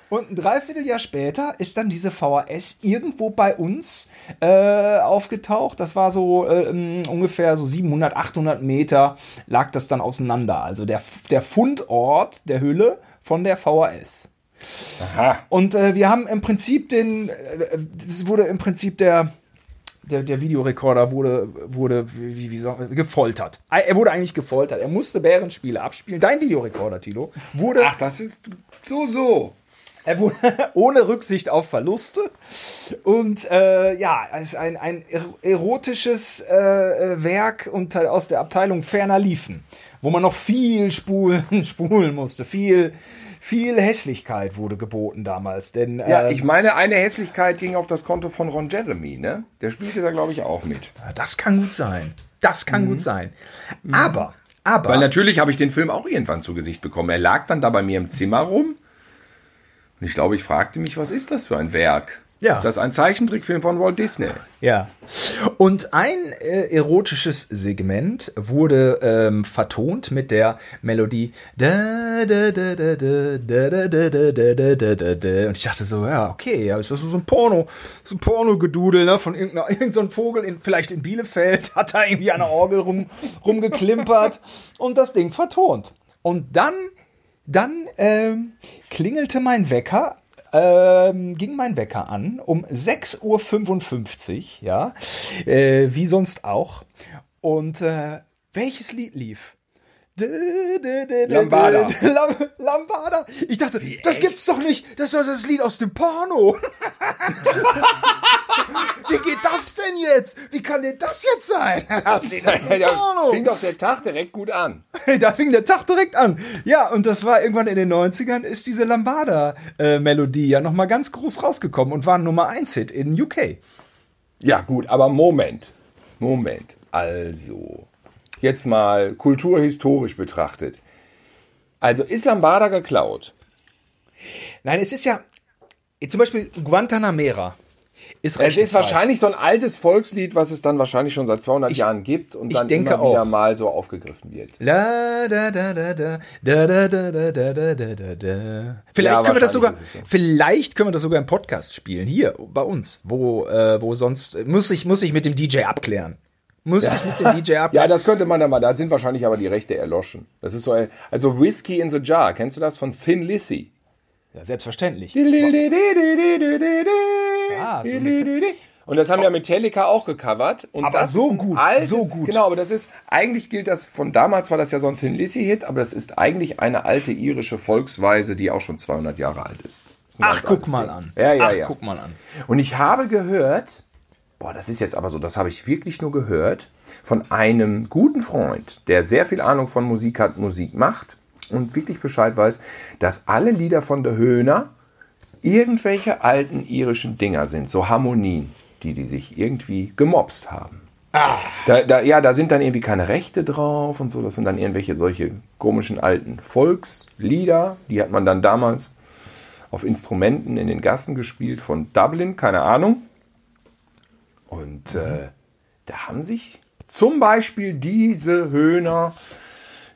und ein Dreivierteljahr später ist dann diese VHS irgendwo bei uns äh, aufgetaucht. Das war so äh, ähm, ungefähr so 700, 800 Meter lag das dann auseinander. Also der, der Fundort der Hülle von der VHS. Aha. Und äh, wir haben im Prinzip den, äh, es wurde im Prinzip der, der, der Videorekorder wurde, wurde wie, wie soll, gefoltert. Er wurde eigentlich gefoltert. Er musste Bärenspiele abspielen. Dein Videorekorder, Tilo, wurde, Ach, das ist so, so. er wurde ohne Rücksicht auf Verluste. Und äh, ja, es ist ein, ein er- erotisches äh, äh, Werk und aus der Abteilung Ferner liefen, wo man noch viel spulen, spulen musste. Viel, viel Hässlichkeit wurde geboten damals. Denn Ja, äh, ich meine, eine Hässlichkeit ging auf das Konto von Ron Jeremy, ne? Der spielte da, glaube ich, auch mit. Das kann gut sein. Das kann gut sein. Aber, aber. Weil natürlich habe ich den Film auch irgendwann zu Gesicht bekommen. Er lag dann da bei mir im Zimmer rum. Und ich glaube, ich fragte mich, was ist das für ein Werk? Ja. Ist das ein Zeichentrickfilm von Walt Disney? Ja. Und ein äh, erotisches Segment wurde ähm, vertont mit der Melodie. Und ich dachte so, ja, okay, ja, ist das so ein Porno, so ein Porno-Gedudel, ne? Von irgendeinem irgendein so Vogel, in, vielleicht in Bielefeld, hat da irgendwie an der Orgel rum, rumgeklimpert und das Ding vertont. Und dann, dann ähm, klingelte mein Wecker ähm, ging mein Wecker an um 6.55 Uhr, ja, äh, wie sonst auch. Und äh, welches Lied lief? Lambada. Lam Lambada. Ich dachte, das echt? gibt's doch nicht. Das ist das Lied aus dem Porno. Wie geht das denn jetzt? Wie kann denn das jetzt sein? Das Lied aus dem da Porno. fing doch der Tag direkt gut an. Da fing der Tag direkt an. Ja, und das war irgendwann in den 90ern, ist diese Lambada-Melodie ja nochmal ganz groß rausgekommen und war ein Nummer 1-Hit in UK. Ja, gut, aber Moment. Moment. Also, jetzt mal kulturhistorisch betrachtet. Also, ist Lambada geklaut? Nein, es ist ja, zum Beispiel Guantanamera ist Es ist wahrscheinlich so ein altes Volkslied, was es dann wahrscheinlich schon seit 200 Jahren gibt und ich dann immer wieder auch. mal so aufgegriffen wird. La, da, da, da, da, da, da, da, da, da, da, da, da, da. Vielleicht Ja, können wir das sogar, so. vielleicht können wir das sogar im Podcast spielen, hier bei uns, wo, äh, wo sonst muss ich muss ich mit dem DJ abklären, muss ich mit dem DJ abklären. Ja, das könnte man dann mal, da sind wahrscheinlich aber die Rechte erloschen. Das ist so, ein- also Whiskey in the Jar, kennst du das von Thin Lizzy? Ja, selbstverständlich. Ja, so und das haben ja Metallica auch gecovert. Und Aber das so gut, altes, so gut. Genau, aber das ist, eigentlich gilt das, von damals war das ja so ein Thin Lizzy-Hit, aber das ist eigentlich eine alte irische Volksweise, die auch schon 200 Jahre alt ist. Ist Ach, guck mal Ding. an. Ja, ja, Ach, ja. guck mal an. Und ich habe gehört, boah, das ist jetzt aber so, das habe ich wirklich nur gehört, von einem guten Freund, der sehr viel Ahnung von Musik hat, Musik macht und wirklich Bescheid weiß, dass alle Lieder von der Höhner irgendwelche alten irischen Dinger sind, so Harmonien, die die sich irgendwie gemobst haben. Da, da, ja, da sind dann irgendwie keine Rechte drauf und so. Das sind dann irgendwelche solche komischen alten Volkslieder. Die hat man dann damals auf Instrumenten in den Gassen gespielt von Dublin, keine Ahnung. Und äh, da haben sich zum Beispiel diese Höhner,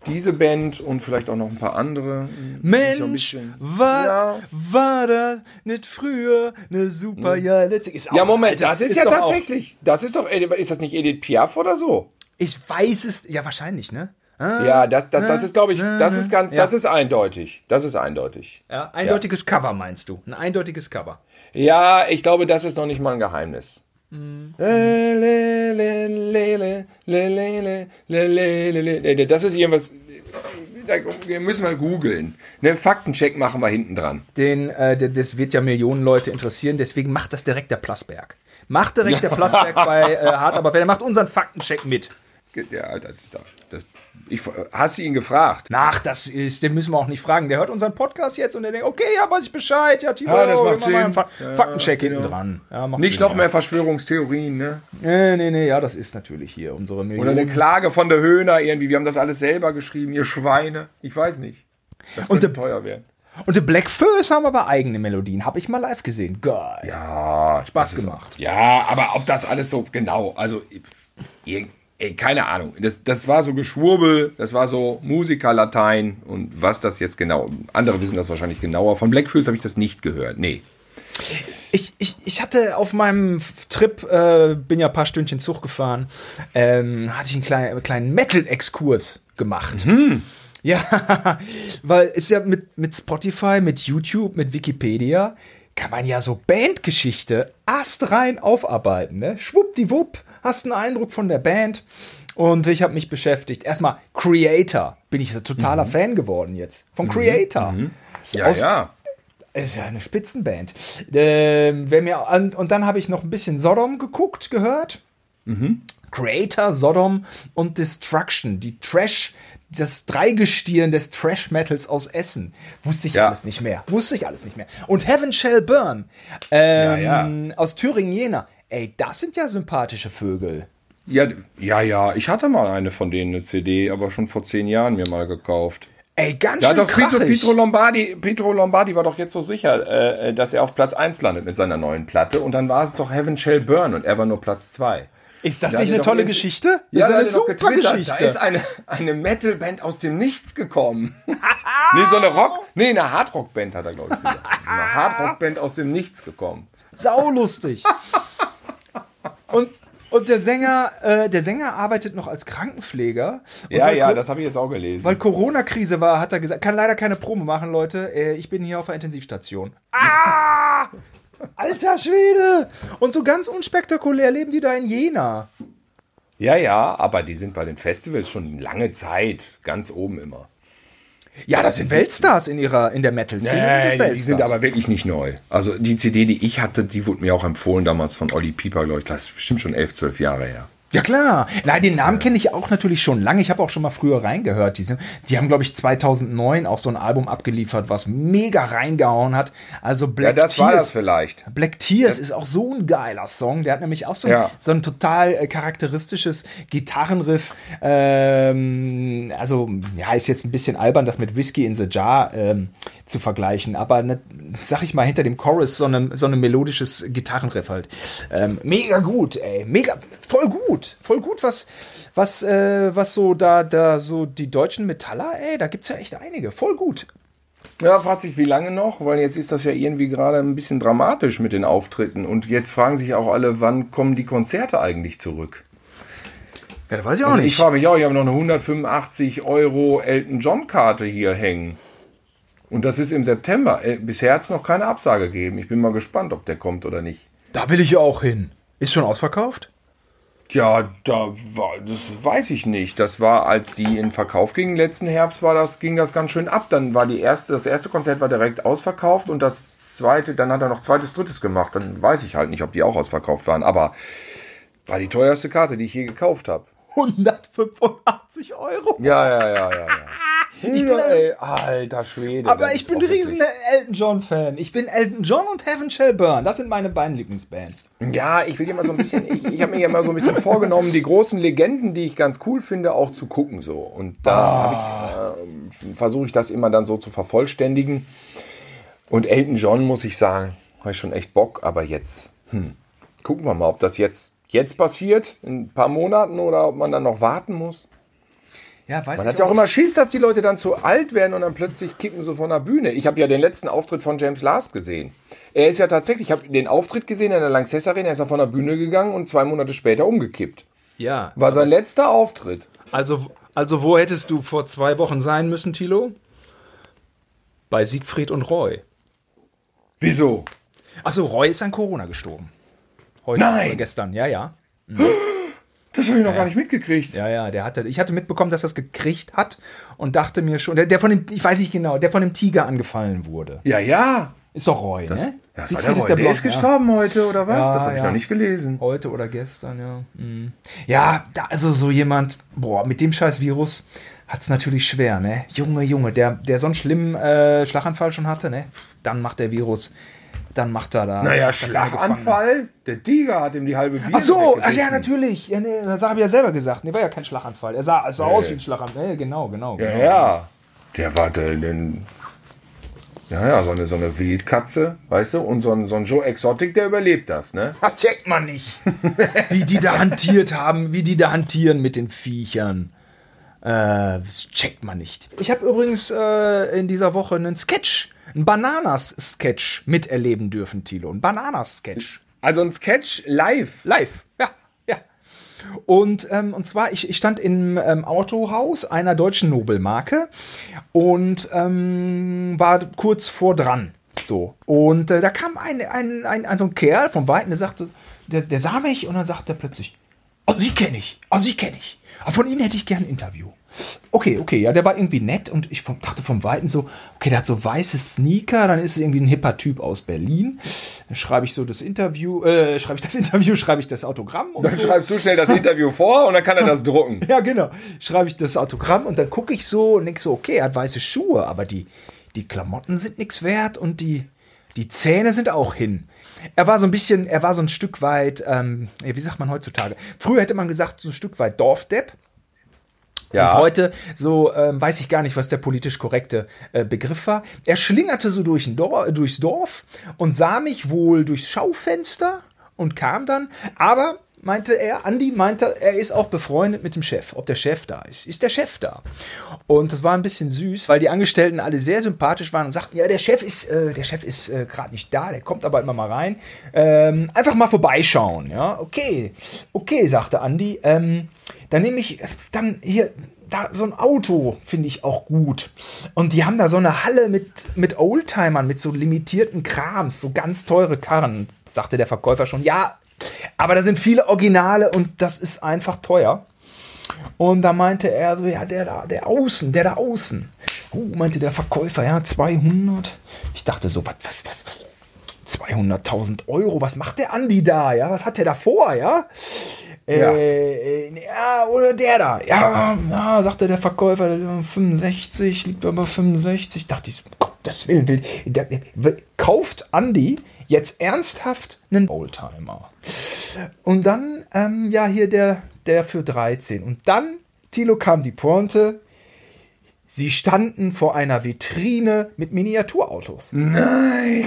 diese Band und vielleicht auch noch ein paar andere. Mensch, was Ja. war da nicht früher eine super ja letzte ist auch Ja, Moment, alt, das, ist, ja doch auch- tatsächlich. Das ist doch, ist das nicht Edith Piaf oder so? Ich weiß es, ja wahrscheinlich, ne? Ah, Ja, das, das, das ist, glaube ich, das ist ganz, Ja. das ist eindeutig. Das ist eindeutig. Ja, eindeutiges Cover meinst du? Ein eindeutiges Cover. Ja, ich glaube, das ist noch nicht mal ein Geheimnis. Äh, das ist irgendwas. Da müssen wir googeln. Ne, Faktencheck machen wir hinten dran. Den, äh, das wird ja Millionen Leute interessieren, deswegen macht das direkt der Plasberg. Macht direkt der Plasberg bei äh, Hart, aber wer macht unseren Faktencheck mit. Ja, das, das, ich, hast du ihn gefragt? Nach, das ist, den müssen wir auch nicht fragen. Der hört unseren Podcast jetzt und der denkt, okay, ja, weiß ich Bescheid. Ja, Timo, Ja, das macht mal Sinn. Fa Ja, Faktencheck genau. hinten dran. Ja, Nicht Sinn, noch ja. mehr Verschwörungstheorien, ne? Nee, nee, nee, ja, das ist natürlich hier unsere Oder Millionen. eine Klage von der Höhner irgendwie. Wir haben das alles selber geschrieben, ihr Schweine. Ich weiß nicht. Das Und könnte der- teuer werden. Und die Black Furs haben aber eigene Melodien. Habe ich mal live gesehen. Geil. Ja, Spaß gemacht. Ja, aber ob das alles so genau, also ey, ey, keine Ahnung. Das, das war so Geschwurbel, das war so Musikerlatein und was das jetzt genau, andere wissen das wahrscheinlich genauer. Von Blackfoot habe ich das nicht gehört. Nee. Ich, ich, ich hatte auf meinem Trip, äh, bin ja ein paar Stündchen Zug gefahren, ähm, hatte ich einen kleinen, kleinen Metal-Exkurs gemacht. Ja, weil ist ja mit, mit Spotify, mit YouTube, mit Wikipedia, kann man ja so Bandgeschichte astrein aufarbeiten. Ne? Schwuppdiwupp, hast einen Eindruck von der Band. Und ich habe mich beschäftigt. Erstmal Creator, bin ich ein totaler Fan geworden jetzt. Von Creator. Ja, Aus- ja. ist ja eine Spitzenband. Ähm, wer mir an, und dann habe ich noch ein bisschen Sodom geguckt, gehört. Creator, Sodom und Destruction, die Trash, das Dreigestirn des Trash-Metals aus Essen. Wusste ich Ja. alles nicht mehr. Wusste ich alles nicht mehr. Und Heaven Shall Burn ähm, Ja, aus Thüringen-Jena. Ey, das sind ja sympathische Vögel. Ja, ja, ja. Ich hatte mal eine von denen, eine CD, aber schon vor zehn Jahren mir mal gekauft. Ey, ganz hat schön doch Pietro. Pietro Lombardi, Pietro Lombardi war doch jetzt so sicher, äh, dass er auf Platz 1 landet mit seiner neuen Platte. Und dann war es doch Heaven Shall Burn und er war nur Platz 2. Ist das Da nicht eine tolle Geschichte? Ja, das ist eine er super Geschichte. Da ist eine, eine Metalband aus dem Nichts gekommen. nee, so eine Rock, nee, eine Hardrock-Band hat er, glaube ich, gesagt. Eine Hardrock-Band aus dem Nichts gekommen. Saulustig. Und Und der Sänger, äh, der Sänger arbeitet noch als Krankenpfleger. Und Ja, ja, Co- das habe ich jetzt auch gelesen. Weil Corona-Krise war, hat er gesagt, kann leider keine Promo machen, Leute. Äh, ich bin hier auf der Intensivstation. Ah! Alter Schwede! Und so ganz unspektakulär leben die da in Jena. ja, ja, aber die sind bei den Festivals schon lange Zeit ganz oben immer. Ja, das sind Weltstars in ihrer, in der Metal-Szene. Nee, die, sind aber wirklich nicht neu. Also die CD, die ich hatte, die wurde mir auch empfohlen damals von Olli Pieper, glaube ich. Das ist bestimmt schon elf, zwölf Jahre her. Ja klar. Nein, den Namen kenne ich auch natürlich schon lange. Ich habe auch schon mal früher reingehört. Die, sind, die haben, glaube ich, 2009 auch so ein Album abgeliefert, was mega reingehauen hat. Also Black Ja, das war Tears. das vielleicht. Black Tears ist auch so ein geiler Song. Der hat nämlich auch so ein, Ja. so ein total äh, charakteristisches Gitarrenriff. Ähm, also, ja, ist jetzt ein bisschen albern, das mit Whiskey in the Jar ähm, zu vergleichen. Aber, ne, sag ich mal, hinter dem Chorus so ein so ein melodisches Gitarrenriff halt. Ähm, mega gut, ey. Mega, voll gut. Voll gut, was, was, äh, was so da, da, so die deutschen Metaller, ey, da gibt's ja echt einige. Voll gut. Ja, fragt sich, wie lange noch? Weil jetzt ist das ja irgendwie gerade ein bisschen dramatisch mit den Auftritten. Und jetzt fragen sich auch alle, wann kommen die Konzerte eigentlich zurück? Ja, das weiß ich auch Also ich nicht. frage mich auch, ich habe noch eine 185 Euro Elton John Karte hier hängen. Und das ist im September. Äh, Bisher hat es noch keine Absage gegeben. Ich bin mal gespannt, ob der kommt oder nicht. Da will ich auch hin. Ist schon ausverkauft? Tja, da war, das weiß ich nicht. Das war, als die in Verkauf gingen letzten Herbst, war das, ging das ganz schön ab. Dann war die erste, das erste Konzert war direkt ausverkauft und das zweite, dann hat er noch zweites, drittes gemacht. Dann weiß ich halt nicht, ob die auch ausverkauft waren. Aber war die teuerste Karte, die ich je gekauft habe. 185 Euro. Ja, ja, ja, ja, ja. ja ey, alter Schwede. Aber ich bin ein riesen Elton John-Fan. Ich bin Elton John und Heaven Shall Burn. Das sind meine beiden Lieblingsbands. Ja, ich will immer so ein bisschen, ich, ich habe mir ja mal so ein bisschen vorgenommen, die großen Legenden, die ich ganz cool finde, auch zu gucken so. Und da habe ich, äh, versuche ich das immer dann so zu vervollständigen. Und Elton John muss ich sagen, habe ich schon echt Bock, aber jetzt hm, gucken wir mal, ob das jetzt jetzt passiert in ein paar Monaten oder ob man dann noch warten muss. Ja, weiß Man hat ja auch immer Schiss, dass die Leute dann zu alt werden und dann plötzlich kippen sie von der Bühne. Ich habe ja den letzten Auftritt von James Last gesehen. Er ist ja tatsächlich, ich habe den Auftritt gesehen in der Lanxess Arena, er ist ja von der Bühne gegangen und zwei Monate später umgekippt. Ja. War sein letzter Auftritt. Also, also wo hättest du vor zwei Wochen sein müssen, Thilo? Bei Siegfried und Roy. Wieso? Achso, Roy ist an Corona gestorben. Heute Nein! oder gestern, ja, ja. Das habe ich noch gar nicht mitgekriegt. Ja, ja, der hatte, ich hatte mitbekommen, dass er es gekriegt hat und dachte mir schon, der, der von dem, ich weiß nicht genau, der von dem Tiger angefallen wurde. Ja, ja. Ist doch Roy, Das, ne? ja, das war der, ist Roy. der, Blond, ist gestorben heute, oder was? Ja, das habe ich ja. noch nicht gelesen. Ja. Heute oder gestern, ja. Mhm. Ja, da, also so jemand, boah, mit dem scheiß Virus hat es natürlich schwer, ne? Junge, Junge, der, der so einen schlimmen äh, Schlaganfall schon hatte, ne? Dann macht der Virus, dann macht er da. Naja. Schlaganfall. Der Tiger hat ihm die halbe Bier Ach so, ach ja, natürlich. Ja, nee, das habe ich ja selber gesagt. Nee, war ja kein Schlaganfall. Er sah, sah aus wie ein Schlaganfall. Nee, genau, genau. Ja, genau. ja. Der war der, den, ja, ja, so eine, so eine Wildkatze, weißt du, und so ein, so ein Joe Exotic, der überlebt das, ne? Das checkt man nicht. wie die da hantiert haben, wie die da hantieren mit den Viechern. Äh, das checkt man nicht. Ich habe übrigens äh, in dieser Woche einen Sketch, einen Bananas-Sketch miterleben dürfen, Thilo. Ein Bananas-Sketch. Also ein Sketch live. Live, ja, ja. Und, ähm, und zwar, ich, ich stand im ähm, Autohaus einer deutschen Nobelmarke und ähm, war kurz vor dran. So. Und äh, da kam ein, ein, ein, ein so ein Kerl vom Weiten, der sagte, der, der sah mich und dann sagte er plötzlich, oh, Sie kenne ich, oh, Sie kenne ich. Aber von Ihnen hätte ich gern ein Interview. Okay, okay, ja, der war irgendwie nett und ich dachte vom Weiten so, okay, der hat so weiße Sneaker, dann ist es irgendwie ein hipper Typ aus Berlin. Dann schreibe ich so das Interview, äh, schreibe ich das Interview, schreibe ich das Autogramm. Und Dann so. schreibst du schnell das Interview vor und dann kann er das drucken. Ja, genau. Schreibe ich das Autogramm und dann gucke ich so und denke so, okay, er hat weiße Schuhe, aber die, die Klamotten sind nichts wert und die, die Zähne sind auch hin. Er war so ein bisschen, er war so ein Stück weit, ähm, wie sagt man heutzutage? Früher hätte man gesagt, so ein Stück weit Dorfdepp. Ja. Und heute, so ähm, weiß ich gar nicht, was der politisch korrekte äh, Begriff war. Er schlingerte so durch ein Dor durchs Dorf und sah mich wohl durchs Schaufenster und kam dann. Aber meinte er, Andi meinte, er ist auch befreundet mit dem Chef, ob der Chef da ist. Ist der Chef da? Und das war ein bisschen süß, weil die Angestellten alle sehr sympathisch waren und sagten, ja, der Chef ist, äh, der Chef ist äh, gerade nicht da, der kommt aber immer mal rein. Ähm, einfach mal vorbeischauen, ja. Okay, okay, sagte Andi. Ähm, dann nehme ich dann hier da so ein Auto finde ich auch gut. Und die haben da so eine Halle mit, mit Oldtimern, mit so limitierten Krams, so ganz teure Karren, sagte der Verkäufer schon. Ja, aber da sind viele Originale und das ist einfach teuer. Und da meinte er so, ja, der da, der außen, der da außen. Uh, meinte der Verkäufer, ja, 200. Ich dachte so, was, was, was, was? 200.000 Euro, was macht der Andi da, ja? Was hat der da vor, ja? Ja. Äh, ja, oder der da. Ja, ja, sagte der Verkäufer, 65, liegt aber 65. Dachte ich, Gottes Willen, will, der, kauft Andy jetzt ernsthaft einen Oldtimer. Und dann, ähm, ja, hier der, der für 13. Und dann, Tilo, kam die Pointe. Sie standen vor einer Vitrine mit Miniaturautos. Nein!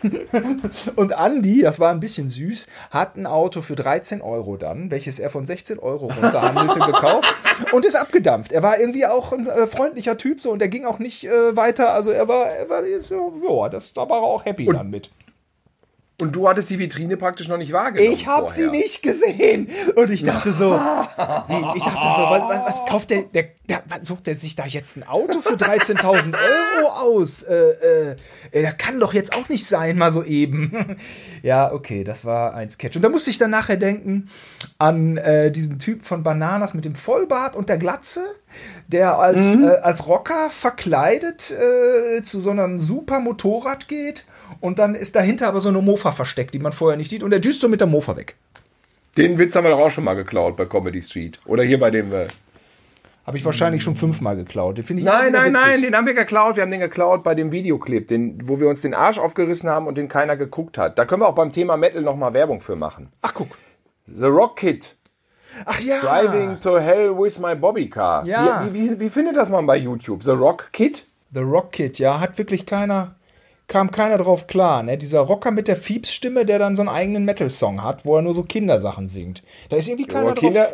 und Andy, das war ein bisschen süß, hat ein Auto für 13 Euro dann, welches er von 16 Euro runterhandelte, gekauft und ist abgedampft. Er war irgendwie auch ein äh, freundlicher Typ so und er ging auch nicht äh, weiter. Also er war, er war jetzt, ja, das, da war er auch happy und, dann mit. Und du hattest die Vitrine praktisch noch nicht wahrgenommen. Ich habe sie nicht gesehen. Und ich dachte so, ich dachte so, was, was, was kauft der, der, der sucht der sich da jetzt ein Auto für 13.000 Euro aus? Äh, äh, der kann doch jetzt auch nicht sein, mal so eben. ja, okay, das war ein Sketch. Und da musste ich dann nachher denken an äh, diesen Typ von Bananas mit dem Vollbart und der Glatze, der als, mhm. äh, als Rocker verkleidet äh, zu so einem super Motorrad geht und dann ist dahinter aber so eine Mofa versteckt, die man vorher nicht sieht und der düst so mit der Mofa weg. Den Witz haben wir doch auch schon mal geklaut bei Comedy Street. Oder hier bei dem. Äh habe ich wahrscheinlich schon fünfmal geklaut. Den ich nein, nein, witzig. nein, den haben wir geklaut. Wir haben den geklaut bei dem Videoclip, den, wo wir uns den Arsch aufgerissen haben und den keiner geguckt hat. Da können wir auch beim Thema Metal nochmal Werbung für machen. Ach, guck. The Rock Kid. Ach ja. Driving to Hell with my Bobby Car. Ja. Wie, wie, wie findet das man bei YouTube? The Rock Kid? The Rock Kid, ja. Hat wirklich keiner kam keiner drauf klar. Ne? Dieser Rocker mit der Fiebs-Stimme, der dann so einen eigenen Metal-Song hat, wo er nur so Kindersachen singt. Da ist irgendwie keiner drauf. Kinder,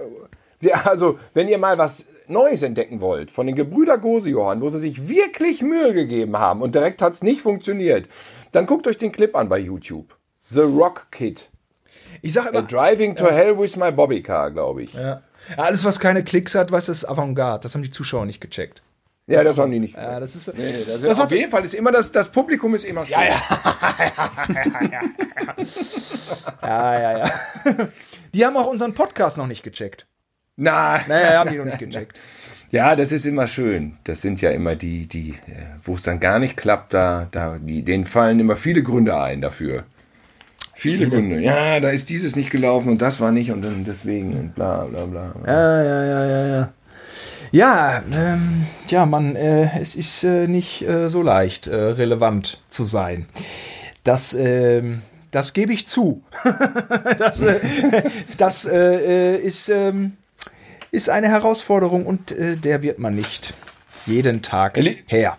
also, wenn ihr mal was Neues entdecken wollt, von den Gebrüder Gosejohann, wo sie sich wirklich Mühe gegeben haben und direkt hat es nicht funktioniert, dann guckt euch den Clip an bei YouTube. The Rock Kid. Ich sag immer, Driving to ja. Hell with my Bobby Car, glaube ich. Ja. Alles, was keine Klicks hat, was ist Avantgarde. Das haben die Zuschauer nicht gecheckt. Ja, das haben die nicht. Ja, das ist, nee, das das auf jeden Fall ist immer das, das Publikum ist immer schön. Ja, ja. ja, ja. Die haben auch unseren Podcast noch nicht gecheckt. Nein. Naja, haben die noch nicht gecheckt. Ja, das ist immer schön. Das sind ja immer die, die, äh, wo es dann gar nicht klappt, da, da, die, denen fallen immer viele Gründe ein dafür. Viele, viele Gründe. Ja, da ist dieses nicht gelaufen und das war nicht und dann deswegen und bla bla bla. Ja, ja, ja, ja, ja. Ja, ähm, ja, man, äh, es ist äh, nicht äh, so leicht, äh, relevant zu sein. Das, ähm, das gebe ich zu. das äh, das äh, ist, ähm, ist eine Herausforderung und der wird man nicht jeden Tag her.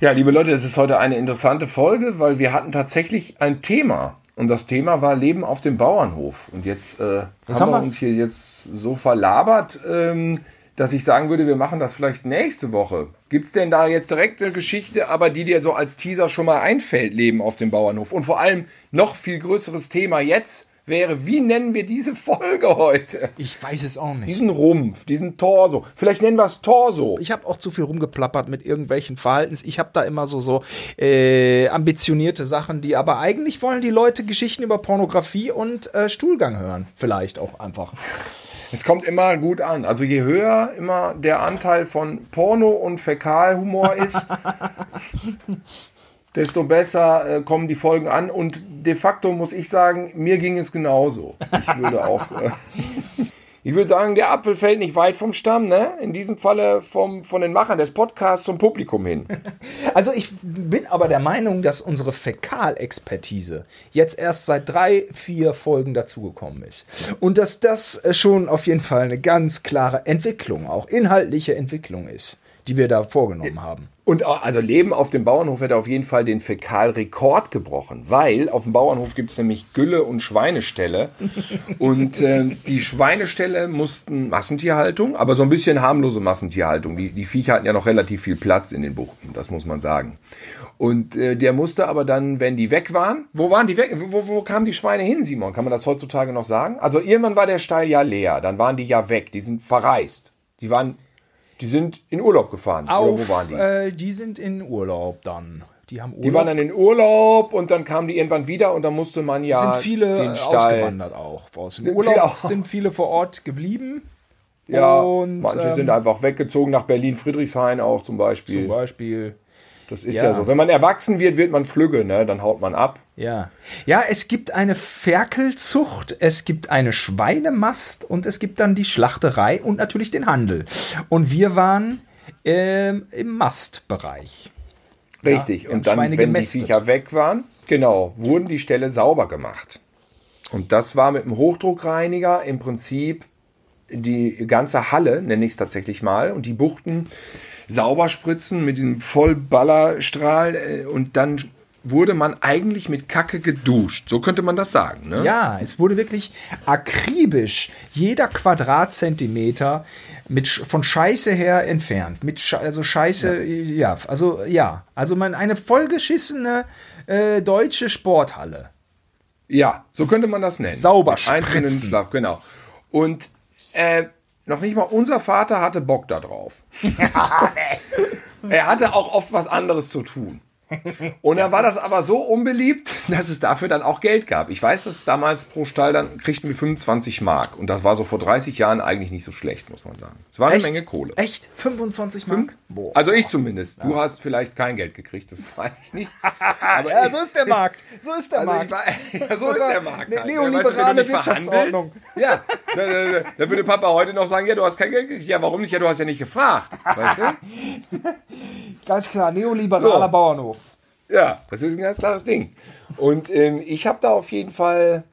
Ja, liebe Leute, das ist heute eine interessante Folge, weil wir hatten tatsächlich ein Thema. Und das Thema war Leben auf dem Bauernhof. Und jetzt äh, haben, haben, wir uns hier jetzt so verlabert. Ähm, dass ich sagen würde, wir machen das vielleicht nächste Woche. Gibt es denn da jetzt direkt eine Geschichte, aber die dir so als Teaser schon mal einfällt, Leben auf dem Bauernhof? Und vor allem noch viel größeres Thema jetzt wäre, wie nennen wir diese Folge heute? Ich weiß es auch nicht. Diesen Rumpf, diesen Torso. Vielleicht nennen wir es Torso. Ich habe auch zu viel rumgeplappert mit irgendwelchen Verhaltens. Ich habe da immer so so äh, ambitionierte Sachen, die aber eigentlich wollen die Leute Geschichten über Pornografie und äh, Stuhlgang hören. Vielleicht auch einfach. Es kommt immer gut an. Also je höher immer der Anteil von Porno und Fäkalhumor ist, desto besser äh, kommen die Folgen an. Und de facto muss ich sagen, mir ging es genauso. Ich würde auch. Äh, ich würde sagen, der Apfel fällt nicht weit vom Stamm, ne? In diesem Falle vom, von den Machern des Podcasts zum Publikum hin. Also ich bin aber der Meinung, dass unsere Fäkalexpertise jetzt erst seit drei, vier Folgen dazugekommen ist. Und dass das schon auf jeden Fall eine ganz klare Entwicklung, auch inhaltliche Entwicklung ist die wir da vorgenommen haben. Und also Leben auf dem Bauernhof hätte auf jeden Fall den Fäkalrekord gebrochen, weil auf dem Bauernhof gibt es nämlich Gülle und Schweineställe. und ähm, die Schweineställe mussten Massentierhaltung, aber so ein bisschen harmlose Massentierhaltung. Die, die Viecher hatten ja noch relativ viel Platz in den Buchten, das muss man sagen. Und äh, der musste aber dann, wenn die weg waren, wo waren die weg? Wo, wo kamen die Schweine hin, Simon? Kann man das heutzutage noch sagen? Also irgendwann war der Stall ja leer, dann waren die ja weg, die sind verreist. Die waren, die sind in Urlaub gefahren. Oder Auf, wo waren die? Äh, die sind in Urlaub dann. Die haben Urlaub. Die waren dann in Urlaub und dann kamen die irgendwann wieder und dann musste man ja sind viele den äh, Stall. ausgewandert auch. Aus dem Sind Urlaub viele auch- sind viele vor Ort geblieben. Ja, Und, manche ähm, sind einfach weggezogen nach Berlin, Friedrichshain auch zum Beispiel. Zum Beispiel. Das ist ja. Ja. so. Wenn man erwachsen wird, wird man flügge, ne? Dann haut man ab. Ja. Ja, es gibt eine Ferkelzucht, es gibt eine Schweinemast und es gibt dann die Schlachterei und natürlich den Handel. Und wir waren ähm, im Mastbereich. Richtig. haben und dann, wenn gemästet. die Viecher weg waren, genau, wurden die Ställe sauber gemacht. Und das war mit dem Hochdruckreiniger im Prinzip die ganze Halle, nenne ich es tatsächlich mal, und die Buchten sauber spritzen mit diesem Vollballerstrahl äh, und dann wurde man eigentlich mit Kacke geduscht. So könnte man das sagen, ne? Ja, es wurde wirklich akribisch jeder Quadratzentimeter mit von Scheiße her entfernt. Mit Sche also Scheiße, ja. also ja, also man eine vollgeschissene äh, deutsche Sporthalle. Ja, so könnte man das nennen. Sauber Mit Einzelnen spritzen. Schlaf, genau. Und äh, noch nicht mal unser Vater hatte Bock da drauf. er hatte auch oft was anderes zu tun. Und dann war das aber so unbeliebt, dass es dafür dann auch Geld gab. Ich weiß, dass damals pro Stall dann kriegten wir 25 Mark. Und das war so vor 30 Jahren eigentlich nicht so schlecht, muss man sagen. Es war eine Menge Kohle. Echt? 25 Mark? Boah. Also ich zumindest. Du hast vielleicht kein Geld gekriegt, das weiß ich nicht. Aber ja, so ist der Markt. So ist der also Markt. war, ja, so ist der Markt. Ne- halt. neoliberale Weißt du, Wirtschaftsordnung. Ja, da, da, da, da würde Papa heute noch sagen, ja, du hast kein Geld gekriegt. Ja, warum nicht? Ja, du hast ja nicht gefragt. Weißt du? Ganz klar, neoliberaler So. Bauernhof. Ja, das ist ein ganz klares Ding. Und ähm, ich habe da auf jeden Fall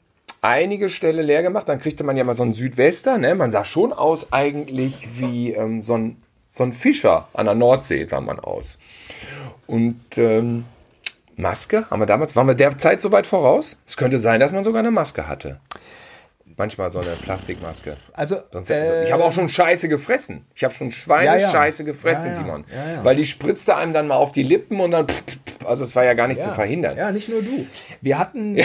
einige Ställe leer gemacht. Dann kriegte man ja mal so einen Südwester. Ne? Man sah schon aus eigentlich wie ähm, so, ein, so ein Fischer an der Nordsee, sah man aus. Und ähm, Maske haben wir damals, waren wir der Zeit so weit voraus? Es könnte sein, dass man sogar eine Maske hatte. Manchmal so eine Plastikmaske. Also, äh, ich habe auch schon Scheiße gefressen. Ich habe schon Schweinescheiße Ja, ja. gefressen, Ja. Simon. Weil die spritzte einem dann mal auf die Lippen und dann. Also, es war ja gar nicht zu verhindern. Ja, nicht nur du. Wir hatten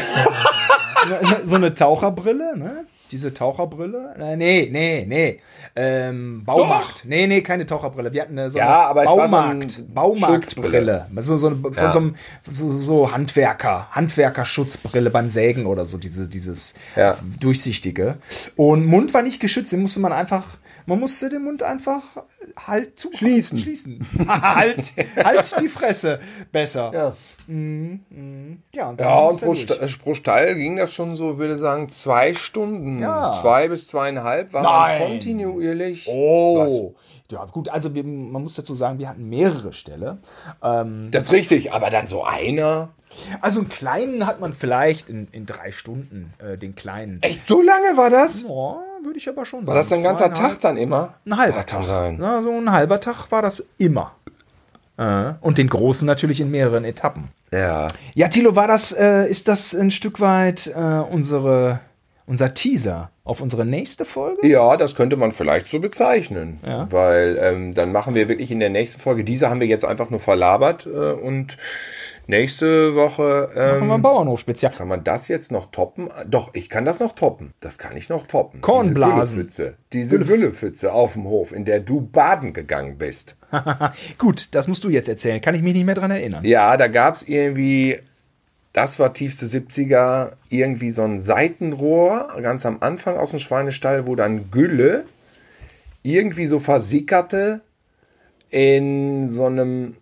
so eine Taucherbrille, ne? Diese Taucherbrille? Äh, Nee, nee, nee. Ähm, Baumarkt. Nee, nee, keine Taucherbrille. Wir hatten äh, so eine Ja, aber war so ein Baumarkt, Baumarktbrille. So, so, eine, von Ja. so einem so, so Handwerker, Handwerkerschutzbrille beim Sägen oder so, diese, dieses Ja. durchsichtige. Und Mund war nicht geschützt, den musste man einfach, man musste den Mund einfach halt zu Schließen. Schließen. halt, halt die Fresse besser. Ja. Ja, und dann Ja, und pro, durch. Sta pro Stall ging das schon so, würde sagen, zwei Stunden. Ja. Zwei bis zweieinhalb war Nein. man kontinuierlich. Oh. Ja, gut, also wir, man muss dazu sagen, wir hatten mehrere Ställe. Ähm, Das ist richtig, aber dann so einer. also einen kleinen hat man vielleicht in, in drei Stunden, äh, den kleinen. Echt, so lange war das? Ja, würde ich aber schon sagen. War das ein ganzer Tag dann immer? Ein halber kann Tag. sein. Ja, so ein halber Tag war das immer. Äh, Und den großen natürlich in mehreren Etappen. Ja. Ja, Thilo, war das, äh, ist das ein Stück weit äh, unsere, unser Teaser auf unsere nächste Folge? Ja, das könnte man vielleicht so bezeichnen. Ja. Weil ähm, dann machen wir wirklich in der nächsten Folge, diese haben wir jetzt einfach nur verlabert äh, und nächste Woche Machen wir ein ähm, Bauernhof-Spezial. kann man das jetzt noch toppen? Doch, ich kann das noch toppen. Das kann ich noch toppen. Kornblasen. Diese Güllepfütze, diese Güllepfütze auf dem Hof, in der du baden gegangen bist. Gut, das musst du jetzt erzählen. Kann ich mich nicht mehr dran erinnern. Ja, da gab es irgendwie, das war tiefste 70er, irgendwie so ein Seitenrohr ganz am Anfang aus dem Schweinestall, wo dann Gülle irgendwie so versickerte in so einem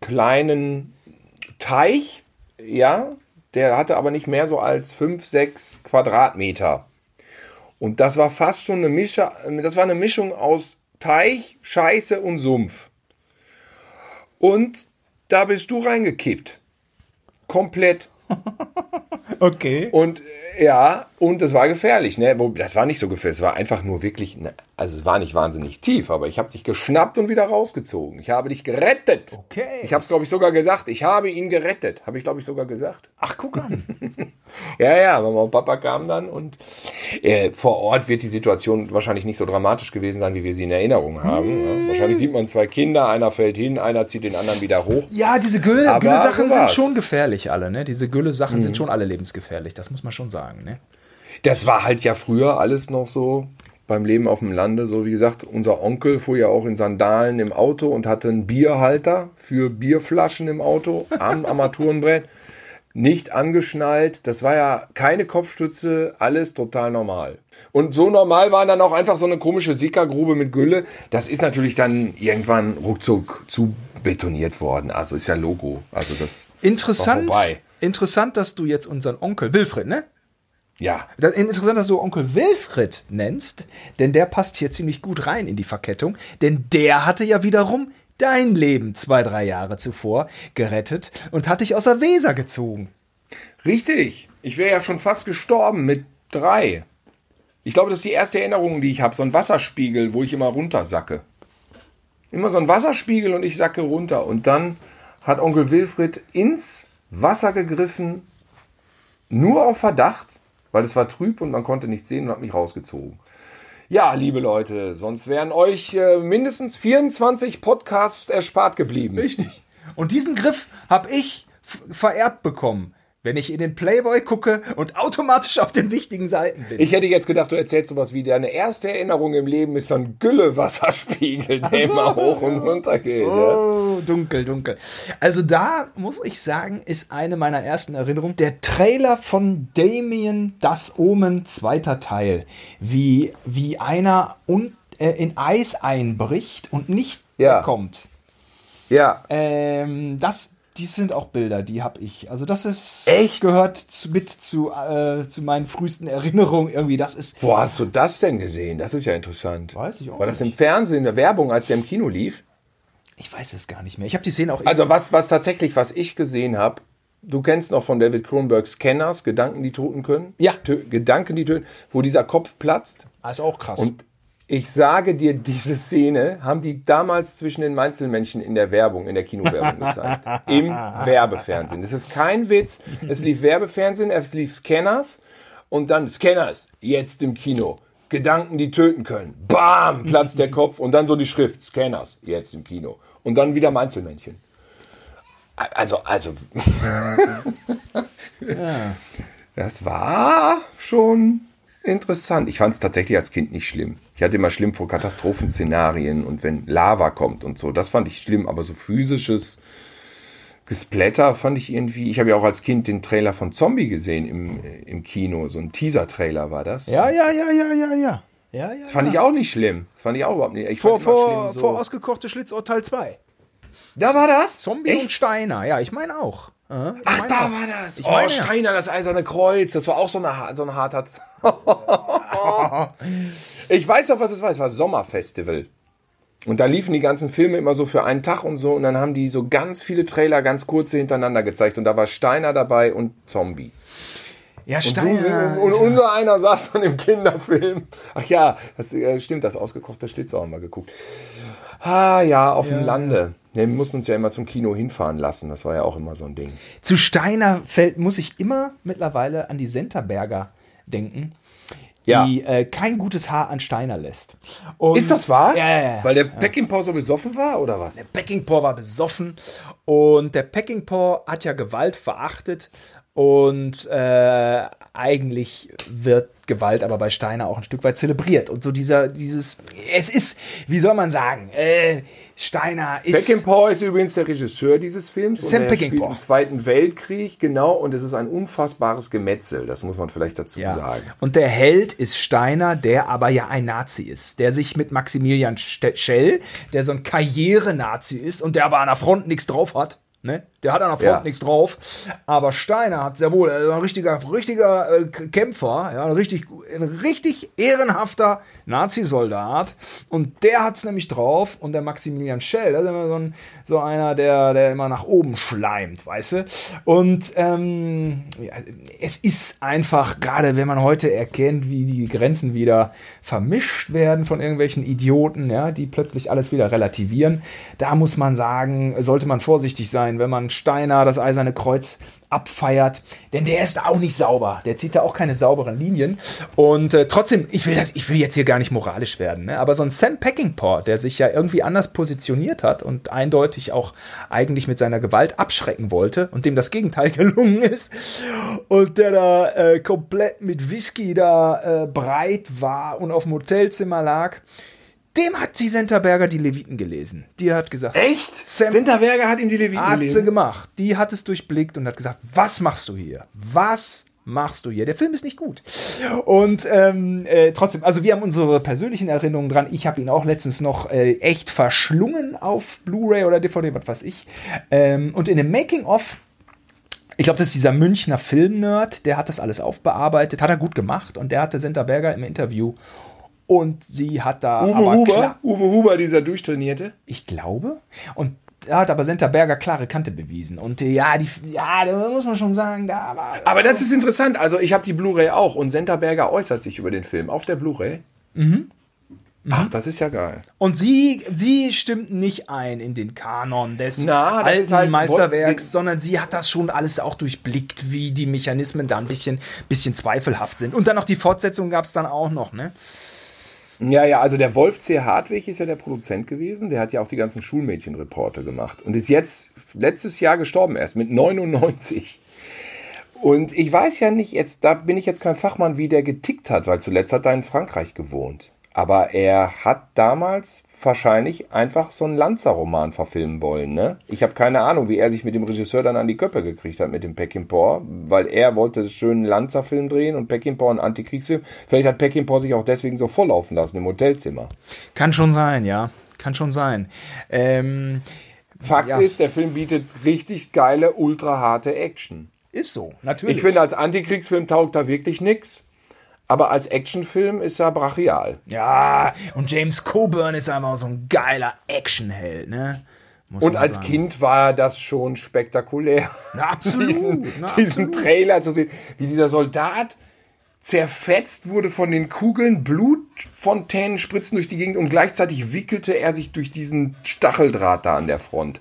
kleinen Teich, ja, der hatte aber nicht mehr so als 5, 6 Quadratmeter. Und das war fast schon eine Mischung, das war eine Mischung aus Teich, Scheiße und Sumpf. Und da bist du reingekippt. Komplett. Okay. Und Ja, und es war gefährlich, ne? Das war nicht so gefährlich, es war einfach nur wirklich, ne, also es war nicht wahnsinnig tief, aber ich habe dich geschnappt und wieder rausgezogen. Ich habe dich gerettet. Okay. Ich habe es, glaube ich, sogar gesagt. Ich habe ihn gerettet. Habe ich, glaube ich, sogar gesagt. Ach, guck an. Ja, ja, Mama und Papa kamen dann und äh, vor Ort wird die Situation wahrscheinlich nicht so dramatisch gewesen sein, wie wir sie in Erinnerung haben. Ja. Wahrscheinlich sieht man zwei Kinder, einer fällt hin, einer zieht den anderen wieder hoch. Ja, diese Gülle, Gülle-Sachen so sind schon gefährlich alle, ne? Diese Gülle-Sachen sind schon alle lebensgefährlich, das muss man schon sagen, ne? Das war halt ja früher alles noch so beim Leben auf dem Lande. So wie gesagt, unser Onkel fuhr ja auch in Sandalen im Auto und hatte einen Bierhalter für Bierflaschen im Auto am Armaturenbrett. Nicht angeschnallt. Das war ja keine Kopfstütze, alles total normal. Und so normal war dann auch einfach so eine komische Sickergrube mit Gülle. Das ist natürlich dann irgendwann ruckzuck zu betoniert worden. Also ist ja Logo. Also das Interessant, interessant, dass du jetzt unseren Onkel Wilfried, ne? Ja, Das, interessant, dass du Onkel Wilfried nennst, denn der passt hier ziemlich gut rein in die Verkettung, denn der hatte ja wiederum dein Leben zwei, drei Jahre zuvor gerettet und hat dich aus der Weser gezogen. Richtig. Ich wäre ja schon fast gestorben mit drei. Ich glaube, das ist die erste Erinnerung, die ich habe. So ein Wasserspiegel, wo ich immer runtersacke. Immer so ein Wasserspiegel und ich sacke runter. Und dann hat Onkel Wilfried ins Wasser gegriffen, nur auf Verdacht, weil es war trüb und man konnte nichts sehen und hat mich rausgezogen. Ja, liebe Leute, sonst wären euch äh, mindestens 24 Podcasts erspart geblieben. Richtig. Und diesen Griff habe ich vererbt bekommen, wenn ich in den Playboy gucke und automatisch auf den wichtigen Seiten bin. Ich hätte jetzt gedacht, du erzählst sowas wie deine erste Erinnerung im Leben ist so ein Gülle-Wasserspiegel, der immer hoch und runter geht. Ja? Oh, dunkel, dunkel. Also da muss ich sagen, ist eine meiner ersten Erinnerungen der Trailer von Damien Das Omen, zweiter Teil. Wie, wie einer un, äh, in Eis einbricht und nicht Ja. kommt. Ja. Ähm, das, die sind auch Bilder, die habe ich. Also das ist Echt? gehört zu, mit zu, äh, zu meinen frühesten Erinnerungen irgendwie. Das ist Wo hast du das denn gesehen? Das ist ja interessant. Weiß ich auch War das im Fernsehen, in der Werbung, als der im Kino lief? ich weiß es gar nicht mehr. Ich habe die Szene auch Also was, was tatsächlich, was ich gesehen habe, du kennst noch von David Cronenberg Scanners, Gedanken, die toten können? Ja. Tö Gedanken, die töten, wo dieser Kopf platzt. Ah, ist auch krass. Und ich sage dir, diese Szene haben die damals zwischen den Einzelmännchen in der Werbung, in der Kinowerbung gezeigt. Im Werbefernsehen. Das ist kein Witz. Es lief Werbefernsehen, es lief Scanners und dann Scanners, jetzt im Kino. Gedanken, die töten können. Bam, platzt der Kopf und dann so die Schrift, Scanners, jetzt im Kino. Und dann wieder Einzelmännchen. Also, also. Das war schon interessant. Ich fand es tatsächlich als Kind nicht schlimm. Ich hatte immer schlimm vor Katastrophenszenarien und wenn Lava kommt und so. Das fand ich schlimm, aber so physisches Gesplatter fand ich irgendwie. Ich habe ja auch als Kind den Trailer von Zombie gesehen im, im Kino. So ein Teaser-Trailer war das. ja, ja, ja, ja, ja, ja. Ja, ja. Das fand ich auch nicht schlimm. Das fand ich auch überhaupt nicht. Ich vor, vor, schlimm, so- vor ausgekochte Schlitzohr 2. Da war das? Zombie und Echt? Steiner. Ja, ich meine auch. Ich Ach, da auch. war das. Ich oh, meine ja. Steiner, das eiserne Kreuz. Das war auch so, eine, so ein harter. ich weiß doch, was es war. Es war Sommerfestival. Und da liefen die ganzen Filme immer so für einen Tag und so. Und dann haben die so ganz viele Trailer, ganz kurze hintereinander gezeigt. Und da war Steiner dabei und Zombie. Ja, Und, du, Steiner. und, und nur einer saß dann im Kinderfilm. Ach ja, das äh, stimmt, das ausgekochte Schlitzohr haben wir geguckt. Ah ja, auf dem Lande. Ja, wir mussten uns ja immer zum Kino hinfahren lassen. Das war ja auch immer so ein Ding. Zu Steiner fällt, muss ich immer mittlerweile an die Senterberger denken, Ja. die äh, kein gutes Haar an Steiner lässt. Und Ist das wahr? Ja, ja, ja. Weil der Peckinpah so besoffen war oder was? Peckinpah war besoffen und der Peckinpah hat ja Gewalt verachtet und äh, eigentlich wird Gewalt aber bei Steiner auch ein Stück weit zelebriert und so dieser dieses es ist wie soll man sagen äh, Steiner ist Peckinpah ist übrigens der Regisseur dieses Films. Sam und er spielt Peckinpah. im Zweiten Weltkrieg, genau. Und es ist ein unfassbares Gemetzel. Das muss man vielleicht dazu ja. sagen. Und der Held ist Steiner, der aber ja ein Nazi ist, der sich mit Maximilian Schell, der so ein Karriere-Nazi ist und der aber an der Front nichts drauf hat, ne? Der hat an der Front Ja. nichts drauf. Aber Steiner hat sehr wohl, also ein richtiger, richtiger äh, Kämpfer, ja, ein richtig, ein richtig ehrenhafter Nazi-Soldat. Und der hat's nämlich drauf. Und der Maximilian Schell, das ist immer so, ein, so einer, der, der immer nach oben schleimt, weißt du? Und ähm, ja, es ist einfach, gerade wenn man heute erkennt, wie die Grenzen wieder vermischt werden von irgendwelchen Idioten, ja, die plötzlich alles wieder relativieren, da muss man sagen, sollte man vorsichtig sein, wenn man Steiner das Eiserne Kreuz abfeiert, denn der ist auch nicht sauber. Der zieht da auch keine sauberen Linien. Und äh, trotzdem, ich will, das, ich will jetzt hier gar nicht moralisch werden, ne? aber so ein Sam Peckinpah, der sich ja irgendwie anders positioniert hat und eindeutig auch eigentlich mit seiner Gewalt abschrecken wollte und dem das Gegenteil gelungen ist und der da äh, komplett mit Whisky da äh, breit war und auf dem Hotelzimmer lag, dem hat die Senterberger die Leviten gelesen. Die hat gesagt, Echt? Sam- Sinterberger hat ihm die Leviten hat sie gelesen. gemacht. Die hat es durchblickt und hat gesagt, was machst du hier? Was machst du hier? Der Film ist nicht gut. Und ähm, äh, trotzdem, also wir haben unsere persönlichen Erinnerungen dran. Ich habe ihn auch letztens noch äh, echt verschlungen auf Blu-ray oder DVD, was weiß ich. Ähm, und in dem Making-of ich glaube, das ist dieser Münchner Filmnerd, der hat das alles aufbearbeitet, hat er gut gemacht und der hatte Senta Berger im Interview und sie hat da Uwe aber Huber, klar- Uwe Huber, dieser Durchtrainierte. ich glaube. Und da hat aber Senta Berger klare Kante bewiesen. Und äh, ja, die, ja, da muss man schon sagen, da war. Aber das ist interessant. Also ich habe die Blu-ray auch und Senterberger äußert sich über den Film auf der Blu-ray. Mhm. Ach, das ist ja geil. Und sie, sie stimmt nicht ein in den Kanon des Na, alten halt- Meisterwerks, sondern sie hat das schon alles auch durchblickt, wie die Mechanismen da ein bisschen, bisschen zweifelhaft sind. Und dann noch die Fortsetzung gab es dann auch noch, ne? Ja, ja, also der Wolf C. Hartwig ist ja der Produzent gewesen. Der hat ja auch die ganzen Schulmädchenreporte gemacht und ist jetzt letztes Jahr gestorben erst mit 99. Und ich weiß ja nicht, jetzt, da bin ich jetzt kein Fachmann, wie der getickt hat, weil zuletzt hat er in Frankreich gewohnt. Aber er hat damals wahrscheinlich einfach so einen Lanzer-Roman verfilmen wollen, ne? Ich habe keine Ahnung, wie er sich mit dem Regisseur dann an die Köppe gekriegt hat mit dem Peckinpah, weil er wollte einen schönen Lanzer-Film drehen und Peckinpah einen Antikriegsfilm. Vielleicht hat Peckinpah sich auch deswegen so volllaufen lassen im Hotelzimmer. Kann schon sein, ja. Kann schon sein. Ähm, Fakt Ja. ist, der Film bietet richtig geile, ultra harte Action. ist so, natürlich. Ich finde, als Antikriegsfilm taugt da wirklich nix. Aber als Actionfilm ist er brachial. Ja, und James Coburn ist einfach so ein geiler Actionheld, ne? Muss Und als sagen. Kind war das schon spektakulär. Na, absolut, diesen, na, diesen absolut. Trailer zu sehen, wie dieser Soldat zerfetzt wurde von den Kugeln, Blutfontänen spritzen durch die Gegend und gleichzeitig wickelte er sich durch diesen Stacheldraht da an der Front.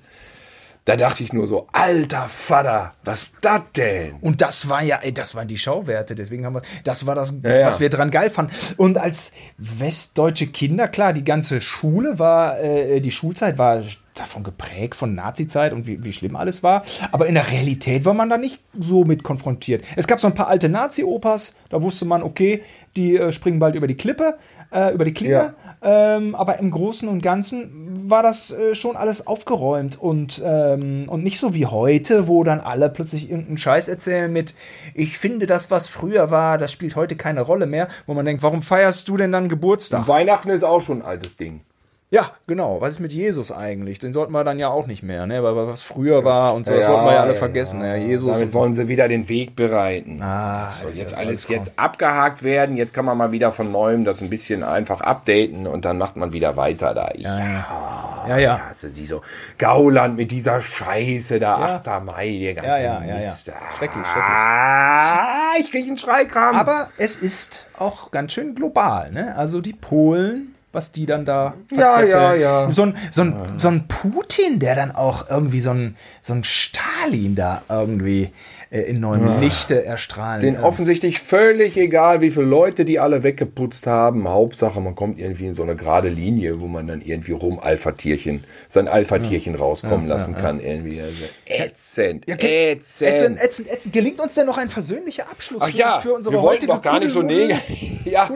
Da dachte ich nur so, alter Vater, was das denn? Und das war ja, ey, das waren die Schauwerte, deswegen haben wir, das war das, Ja, ja. was wir dran geil fanden. Und als westdeutsche Kinder, klar, die ganze Schule war, äh, die Schulzeit war davon geprägt, von Nazizeit und wie, wie schlimm alles war. Aber in der Realität war man da nicht so mit konfrontiert. Es gab so ein paar alte Nazi-Opas, da wusste man, okay, die äh, springen bald über die Klippe, äh, über die Klinge. Ja. Ähm, aber im Großen und Ganzen war das äh, schon alles aufgeräumt und, ähm, und nicht so wie heute, wo dann alle plötzlich irgendeinen Scheiß erzählen mit, ich finde das, was früher war, das spielt heute keine Rolle mehr, wo man denkt, warum feierst du denn dann Geburtstag? Weihnachten ist auch schon ein altes Ding. Ja, genau. Was ist mit Jesus eigentlich? Den sollten wir dann ja auch nicht mehr, ne? Weil was früher war und so, das sollten wir ja alle vergessen. Ja, Jesus. Damit wollen sie wieder den Weg bereiten. Ah, soll jetzt alles jetzt abgehakt werden. Jetzt kann man mal wieder von neuem das ein bisschen einfach updaten und dann macht man wieder weiter da. Ich ja, ja. hasse sie so. Gauland mit dieser Scheiße da, 8. Mai, der ganze Ja, ja, ja, ja. Mist. Schrecklich, Ah, ich krieg einen Schreikram. Aber es ist auch ganz schön global, ne? Also die Polen, was die dann da Ja, ja, ja. So ein, so, ein, so ein Putin, der dann auch irgendwie so ein, so ein Stalin da irgendwie äh, in neuem Lichte erstrahlen. Den offensichtlich völlig egal, wie viele Leute die alle weggeputzt haben. Hauptsache, man kommt irgendwie in so eine gerade Linie, wo man dann irgendwie rum Alpha-Tierchen, sein Alpha-Tierchen rauskommen lassen kann. Irgendwie. Also ätzend, Ja, ätzend. ätzend, ätzend, ätzend. Gelingt uns denn noch ein versöhnlicher Abschluss Ach ja, für unsere wir wollten heutige doch gar nicht so Kuddelmuddel- negativ. Ja,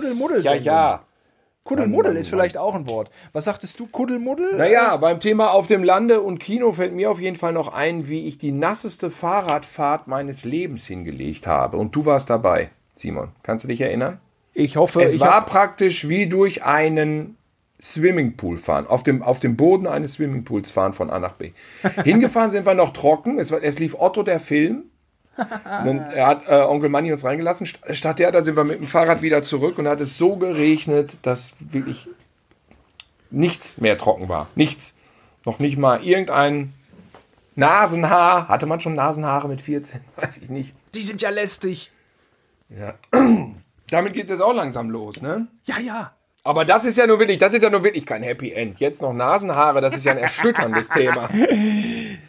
ja, ja. Kuddelmuddel ist vielleicht auch ein Wort. Was sagtest du, Kuddelmuddel? Naja, beim Thema auf dem Lande und Kino fällt mir auf jeden Fall noch ein, wie ich die nasseste Fahrradfahrt meines Lebens hingelegt habe. Und du warst dabei, Simon. Kannst du dich erinnern? Ich hoffe, Es ich war praktisch wie durch einen Swimmingpool fahren, auf dem, auf dem Boden eines Swimmingpools fahren von A nach B. Hingefahren sind wir noch trocken, es, war, es lief Otto der Film. Dann, er hat äh, Onkel Manni uns reingelassen. St- Statt der, da sind wir mit dem Fahrrad wieder zurück und hat es so geregnet, dass wirklich nichts mehr trocken war. Nichts. Noch nicht mal irgendein Nasenhaar. Hatte man schon Nasenhaare mit 14? Weiß ich nicht. Die sind ja lästig. Ja. Damit geht es jetzt auch langsam los, ne? Ja, ja. Aber das ist ja nur wirklich, das ist ja nur wirklich kein Happy End. Jetzt noch Nasenhaare, das ist ja ein erschütterndes Thema.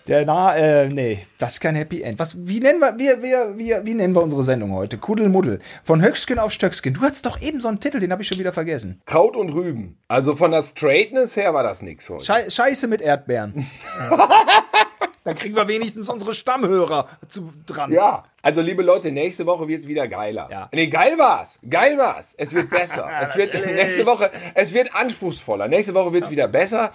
Der Na, äh, nee, das ist kein Happy End. Was, wie nennen wir, wir, wir, wir, wie nennen wir unsere Sendung heute? Kuddelmuddel. Von Höckskin auf Stöckskin. Du hattest doch eben so einen Titel, den habe ich schon wieder vergessen. Kraut und Rüben. Also von der Straightness her war das nix heute. Schei Scheiße mit Erdbeeren. Dann kriegen wir wenigstens unsere Stammhörer zu, dran. Ja, also liebe Leute, nächste Woche wird's wieder geiler. Ja. Nee, geil war's. Geil war's. Es wird besser. es wird nächste Woche, es wird anspruchsvoller. Nächste Woche wird's wieder besser.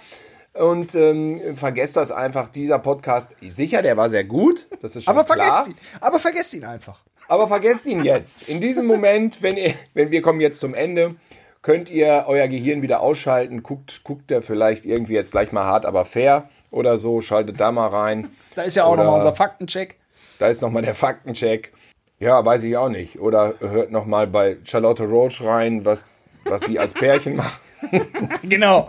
Und ähm, vergesst das einfach, dieser Podcast, sicher, der war sehr gut. Das ist schon Aber klar. vergesst ihn. Aber vergesst ihn einfach. Aber vergesst ihn jetzt. In diesem Moment, wenn, ihr, wenn wir kommen jetzt zum Ende, könnt ihr euer Gehirn wieder ausschalten. Guckt, guckt der vielleicht irgendwie jetzt gleich mal hart, aber fair oder so. Schaltet da mal rein. Da ist ja auch nochmal unser Faktencheck. Da ist nochmal der Faktencheck. Ja, weiß ich auch nicht. Oder hört nochmal bei Charlotte Roach rein, was, was die als Pärchen machen. Genau.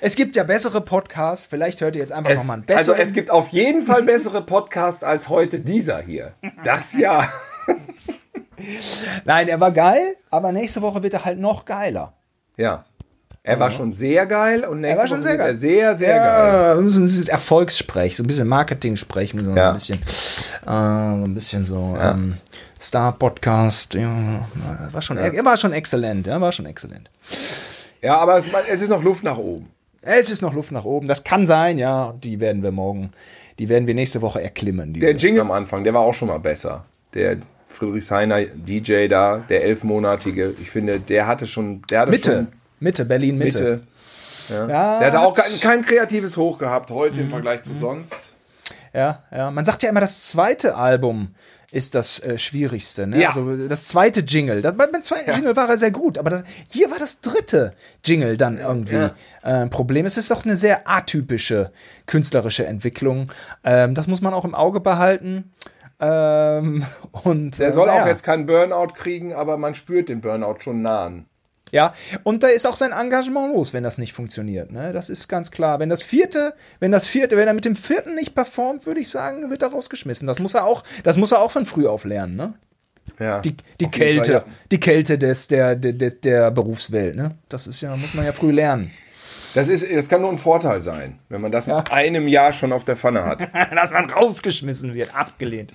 es gibt ja bessere Podcasts. Vielleicht hört ihr jetzt einfach nochmal einen also besseren. es gibt auf jeden Fall bessere Podcasts als heute dieser hier. Das ja. Nein, er war geil, aber nächste Woche wird er halt noch geiler. Ja. Er war schon sehr geil und nächste Er war schon Woche sehr geil. sehr, sehr geil. Ja, so dieses Erfolgssprech, so ein bisschen Marketing-Sprech, so Ja. ein bisschen, äh, so ein bisschen so ähm, Star-Podcast. Ja, war schon, Er war schon exzellent, ja, war schon exzellent. Ja, aber es, es ist noch Luft nach oben. Es ist noch Luft nach oben. Das kann sein, ja. Die werden wir morgen, die werden wir nächste Woche erklimmen. Der Jingle am Anfang, der war auch schon mal besser. Der Friedrichshainer DJ da, der elfmonatige, ich finde, der hatte schon, der hatte Mitte, schon Mitte, Berlin Mitte. Mitte. Ja. Ja, Der hatte auch kein, kein kreatives Hoch gehabt heute im Vergleich zu sonst. Ja, ja. Man sagt ja immer, das zweite Album ist das äh, Schwierigste. Ne? Ja. Also das zweite Jingle. Das, beim zweiten Jingle war er sehr gut, aber das, hier war das dritte Jingle dann irgendwie Ja. äh, ein Problem. Es ist doch eine sehr atypische künstlerische Entwicklung. Ähm, das muss man auch im Auge behalten. Ähm, und Der äh, soll auch jetzt keinen Burnout kriegen, aber man spürt den Burnout schon nahen. Ja, und da ist auch sein Engagement los, wenn das nicht funktioniert. Ne? Das ist ganz klar. Wenn das vierte, wenn das vierte, wenn er mit dem vierten nicht performt, würde ich sagen, wird er rausgeschmissen. Das muss er auch, das muss er auch von früh auf lernen. Ne? Ja. Die, die Kälte, Fall, ja. die Kälte des, der, der, der, Berufswelt. Ne? Das ist ja, muss man ja früh lernen. Das, ist, das kann nur ein Vorteil sein, wenn man das mit einem Jahr schon auf der Pfanne hat. Dass man rausgeschmissen wird, abgelehnt.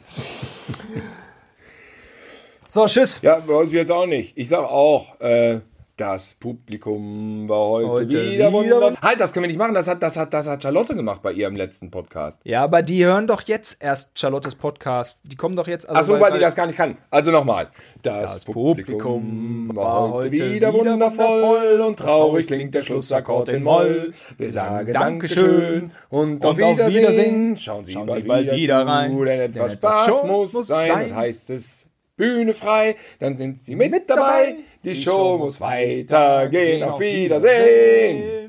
So, tschüss. Ja, weiß ich jetzt auch nicht. Ich sag auch, äh, das Publikum war heute, Heute wieder, wieder. Halt, das können wir nicht machen. Das hat, das, hat, das hat Charlotte gemacht bei ihrem letzten Podcast. Ja, aber die hören doch jetzt erst Charlottes Podcast. Die kommen doch jetzt. Also Ach so, weil, die das gar nicht kann. Also nochmal. Das, Das Publikum, Publikum war heute wieder wundervoll und traurig klingt der Schlussakkord in Moll. Wir sagen Dankeschön und auf Und auf Wiedersehen. Wiedersehen. Schauen Sie Schauen bald, Sie bald wieder, wieder zu, rein. denn Denn etwas etwas Spaß muss sein. sein. Heißt es Bühne frei, dann sind Sie mit, Mit dabei. dabei. Die Show muss weitergehen. Auf Wiedersehen.